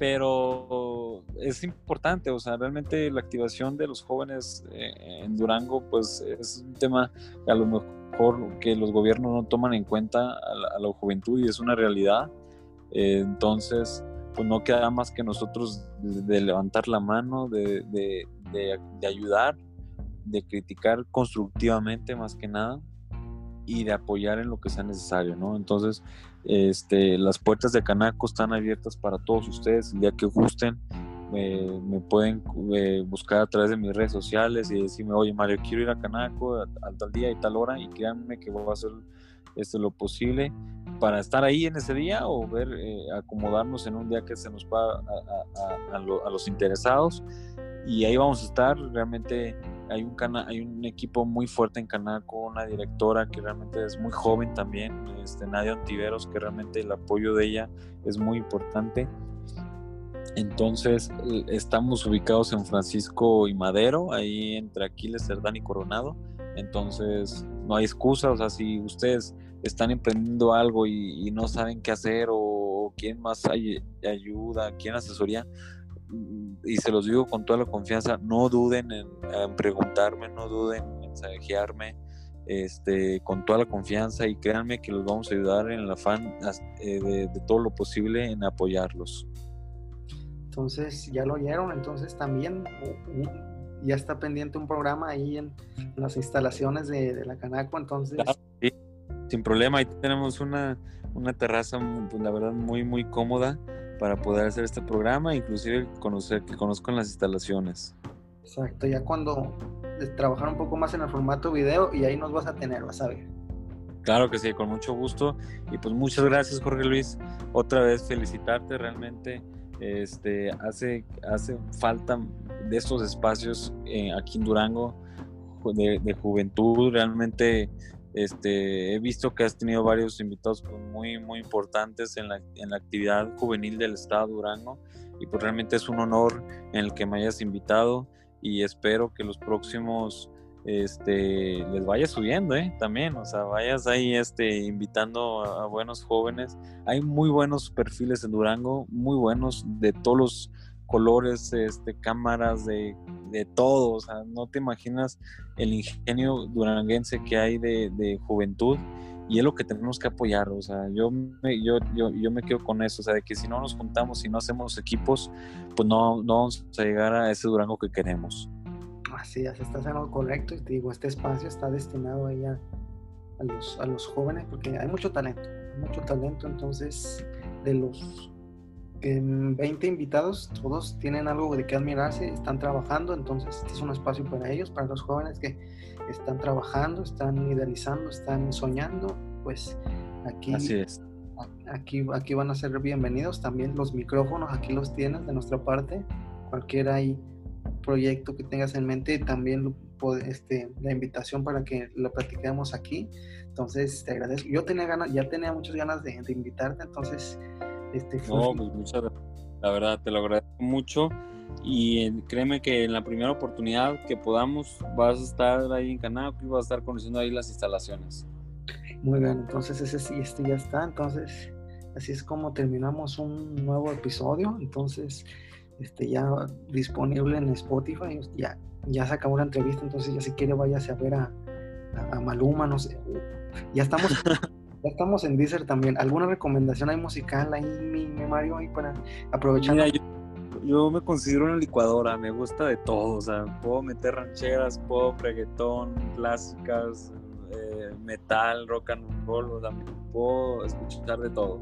pero es importante, o sea, realmente la activación de los jóvenes eh, en Durango, pues es un tema a lo mejor que los gobiernos no toman en cuenta a la, juventud y es una realidad. Eh, entonces, pues no queda más que nosotros de, levantar la mano, de, de, de ayudar, de criticar constructivamente más que nada y de apoyar en lo que sea necesario, ¿no? Entonces, este, las puertas de Canaco están abiertas para todos ustedes. El día que gusten, me pueden eh, buscar a través de mis redes sociales y decirme, oye Mario, quiero ir a Canaco a, tal día y tal hora y créanme que voy a hacer este, lo posible para estar ahí en ese día o ver, eh, acomodarnos en un día que se nos va a, a, los interesados y ahí vamos a estar. Realmente hay un, cana hay un equipo muy fuerte en Canaco, una directora que realmente es muy joven también, este, Nadia Ontiveros, que realmente el apoyo de ella es muy importante. Entonces, estamos ubicados en Francisco y Madero, ahí entre Aquiles, Cerdán y Coronado. Entonces, no hay excusa, o sea, si ustedes están emprendiendo algo y, no saben qué hacer o, quién más hay, ayuda, quién asesoría, y se los digo con toda la confianza, no duden en, preguntarme, no duden en mensajearme, este, con toda la confianza y créanme que los vamos a ayudar en el afán eh, de, todo lo posible en apoyarlos. Entonces, ya lo oyeron, entonces también ya está pendiente un programa ahí en, las instalaciones de, la Canaco, entonces... sin problema, ahí tenemos una, una terraza, pues, la verdad, muy, muy cómoda para poder hacer este programa, inclusive conocer que conozcan las instalaciones. Exacto, ya cuando trabajar un poco más en el formato video y ahí nos vas a tener, vas a ver. Claro que sí, con mucho gusto. Y pues muchas gracias, Jorge Luis. Otra vez felicitarte, realmente este, hace, hace falta de estos espacios eh, aquí en Durango de, de, juventud. Realmente este, he visto que has tenido varios invitados pues, muy, muy importantes en la, en la actividad juvenil del Estado de Durango y pues realmente es un honor en el que me hayas invitado y espero que los próximos este, les vaya subiendo ¿eh? también, o sea, vayas ahí este, invitando a, buenos jóvenes. Hay muy buenos perfiles en Durango, muy buenos de todos los colores, este, cámaras, de, de todo, o sea, no te imaginas el ingenio duranguense que hay de, juventud y es lo que tenemos que apoyar, o sea, yo me, yo, yo, yo me quedo con eso, o sea, de que si no nos juntamos, si no hacemos equipos, pues no, no vamos a llegar a ese Durango que queremos. Así es, estás en lo correcto y te digo, este espacio está destinado ahí a, los, a los jóvenes porque hay mucho talento, mucho talento, entonces de los 20 invitados, todos tienen algo de qué admirarse, están trabajando, entonces este es un espacio para ellos, para los jóvenes que están trabajando, están idealizando, están soñando, pues aquí, aquí, aquí van a ser bienvenidos también los micrófonos, aquí los tienes de nuestra parte, cualquier ahí proyecto que tengas en mente, también este, la invitación para que lo platiquemos aquí, entonces te agradezco, yo tenía ganas, ya tenía muchas ganas de invitarte, entonces este, no, pues muchas La verdad, te lo agradezco mucho. y créeme que en la primera oportunidad que podamos vas a estar ahí en Canaco y vas a estar conociendo ahí las instalaciones. Muy bien, entonces ese sí, este ya está. Entonces, así es como terminamos un nuevo episodio. Entonces, este ya disponible en Spotify. Ya, ya se acabó la entrevista, entonces ya si quiere váyase a ver a, a, Maluma, no sé. Ya estamos, ya estamos en Deezer también. ¿Alguna recomendación ahí musical ahí, mi, Mario, ahí para aprovechar? yo, me considero una licuadora, me gusta de todo, o sea, puedo meter rancheras, pop, reggaetón, clásicas, eh, metal, rock and roll, o sea, puedo escuchar de todo.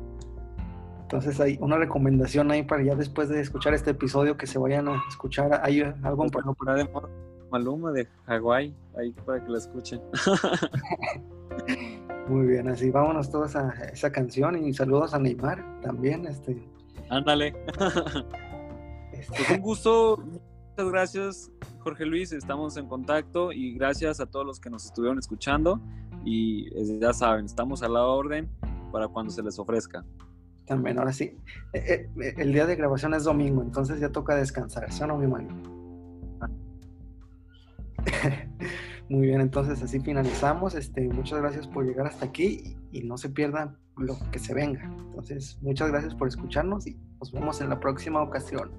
Entonces hay una recomendación ahí para ya después de escuchar este episodio que se vayan a escuchar. ¿Hay algo para no de Maluma de Hawái, ahí para que la escuchen. Muy bien, así vámonos todos a esa canción y saludos a Neymar también. Este. Ándale. Este. Pues un gusto, muchas gracias Jorge Luis, estamos en contacto y gracias a todos los que nos estuvieron escuchando y ya saben, estamos a la orden para cuando se les ofrezca. También, ahora sí. Eh, eh, el día de grabación es domingo, entonces ya toca descansar, ¿sí o no, mi mano? Muy bien, entonces así finalizamos. Este, muchas gracias por llegar hasta aquí y, no se pierdan lo que se venga. Entonces, muchas gracias por escucharnos y nos vemos en la próxima ocasión.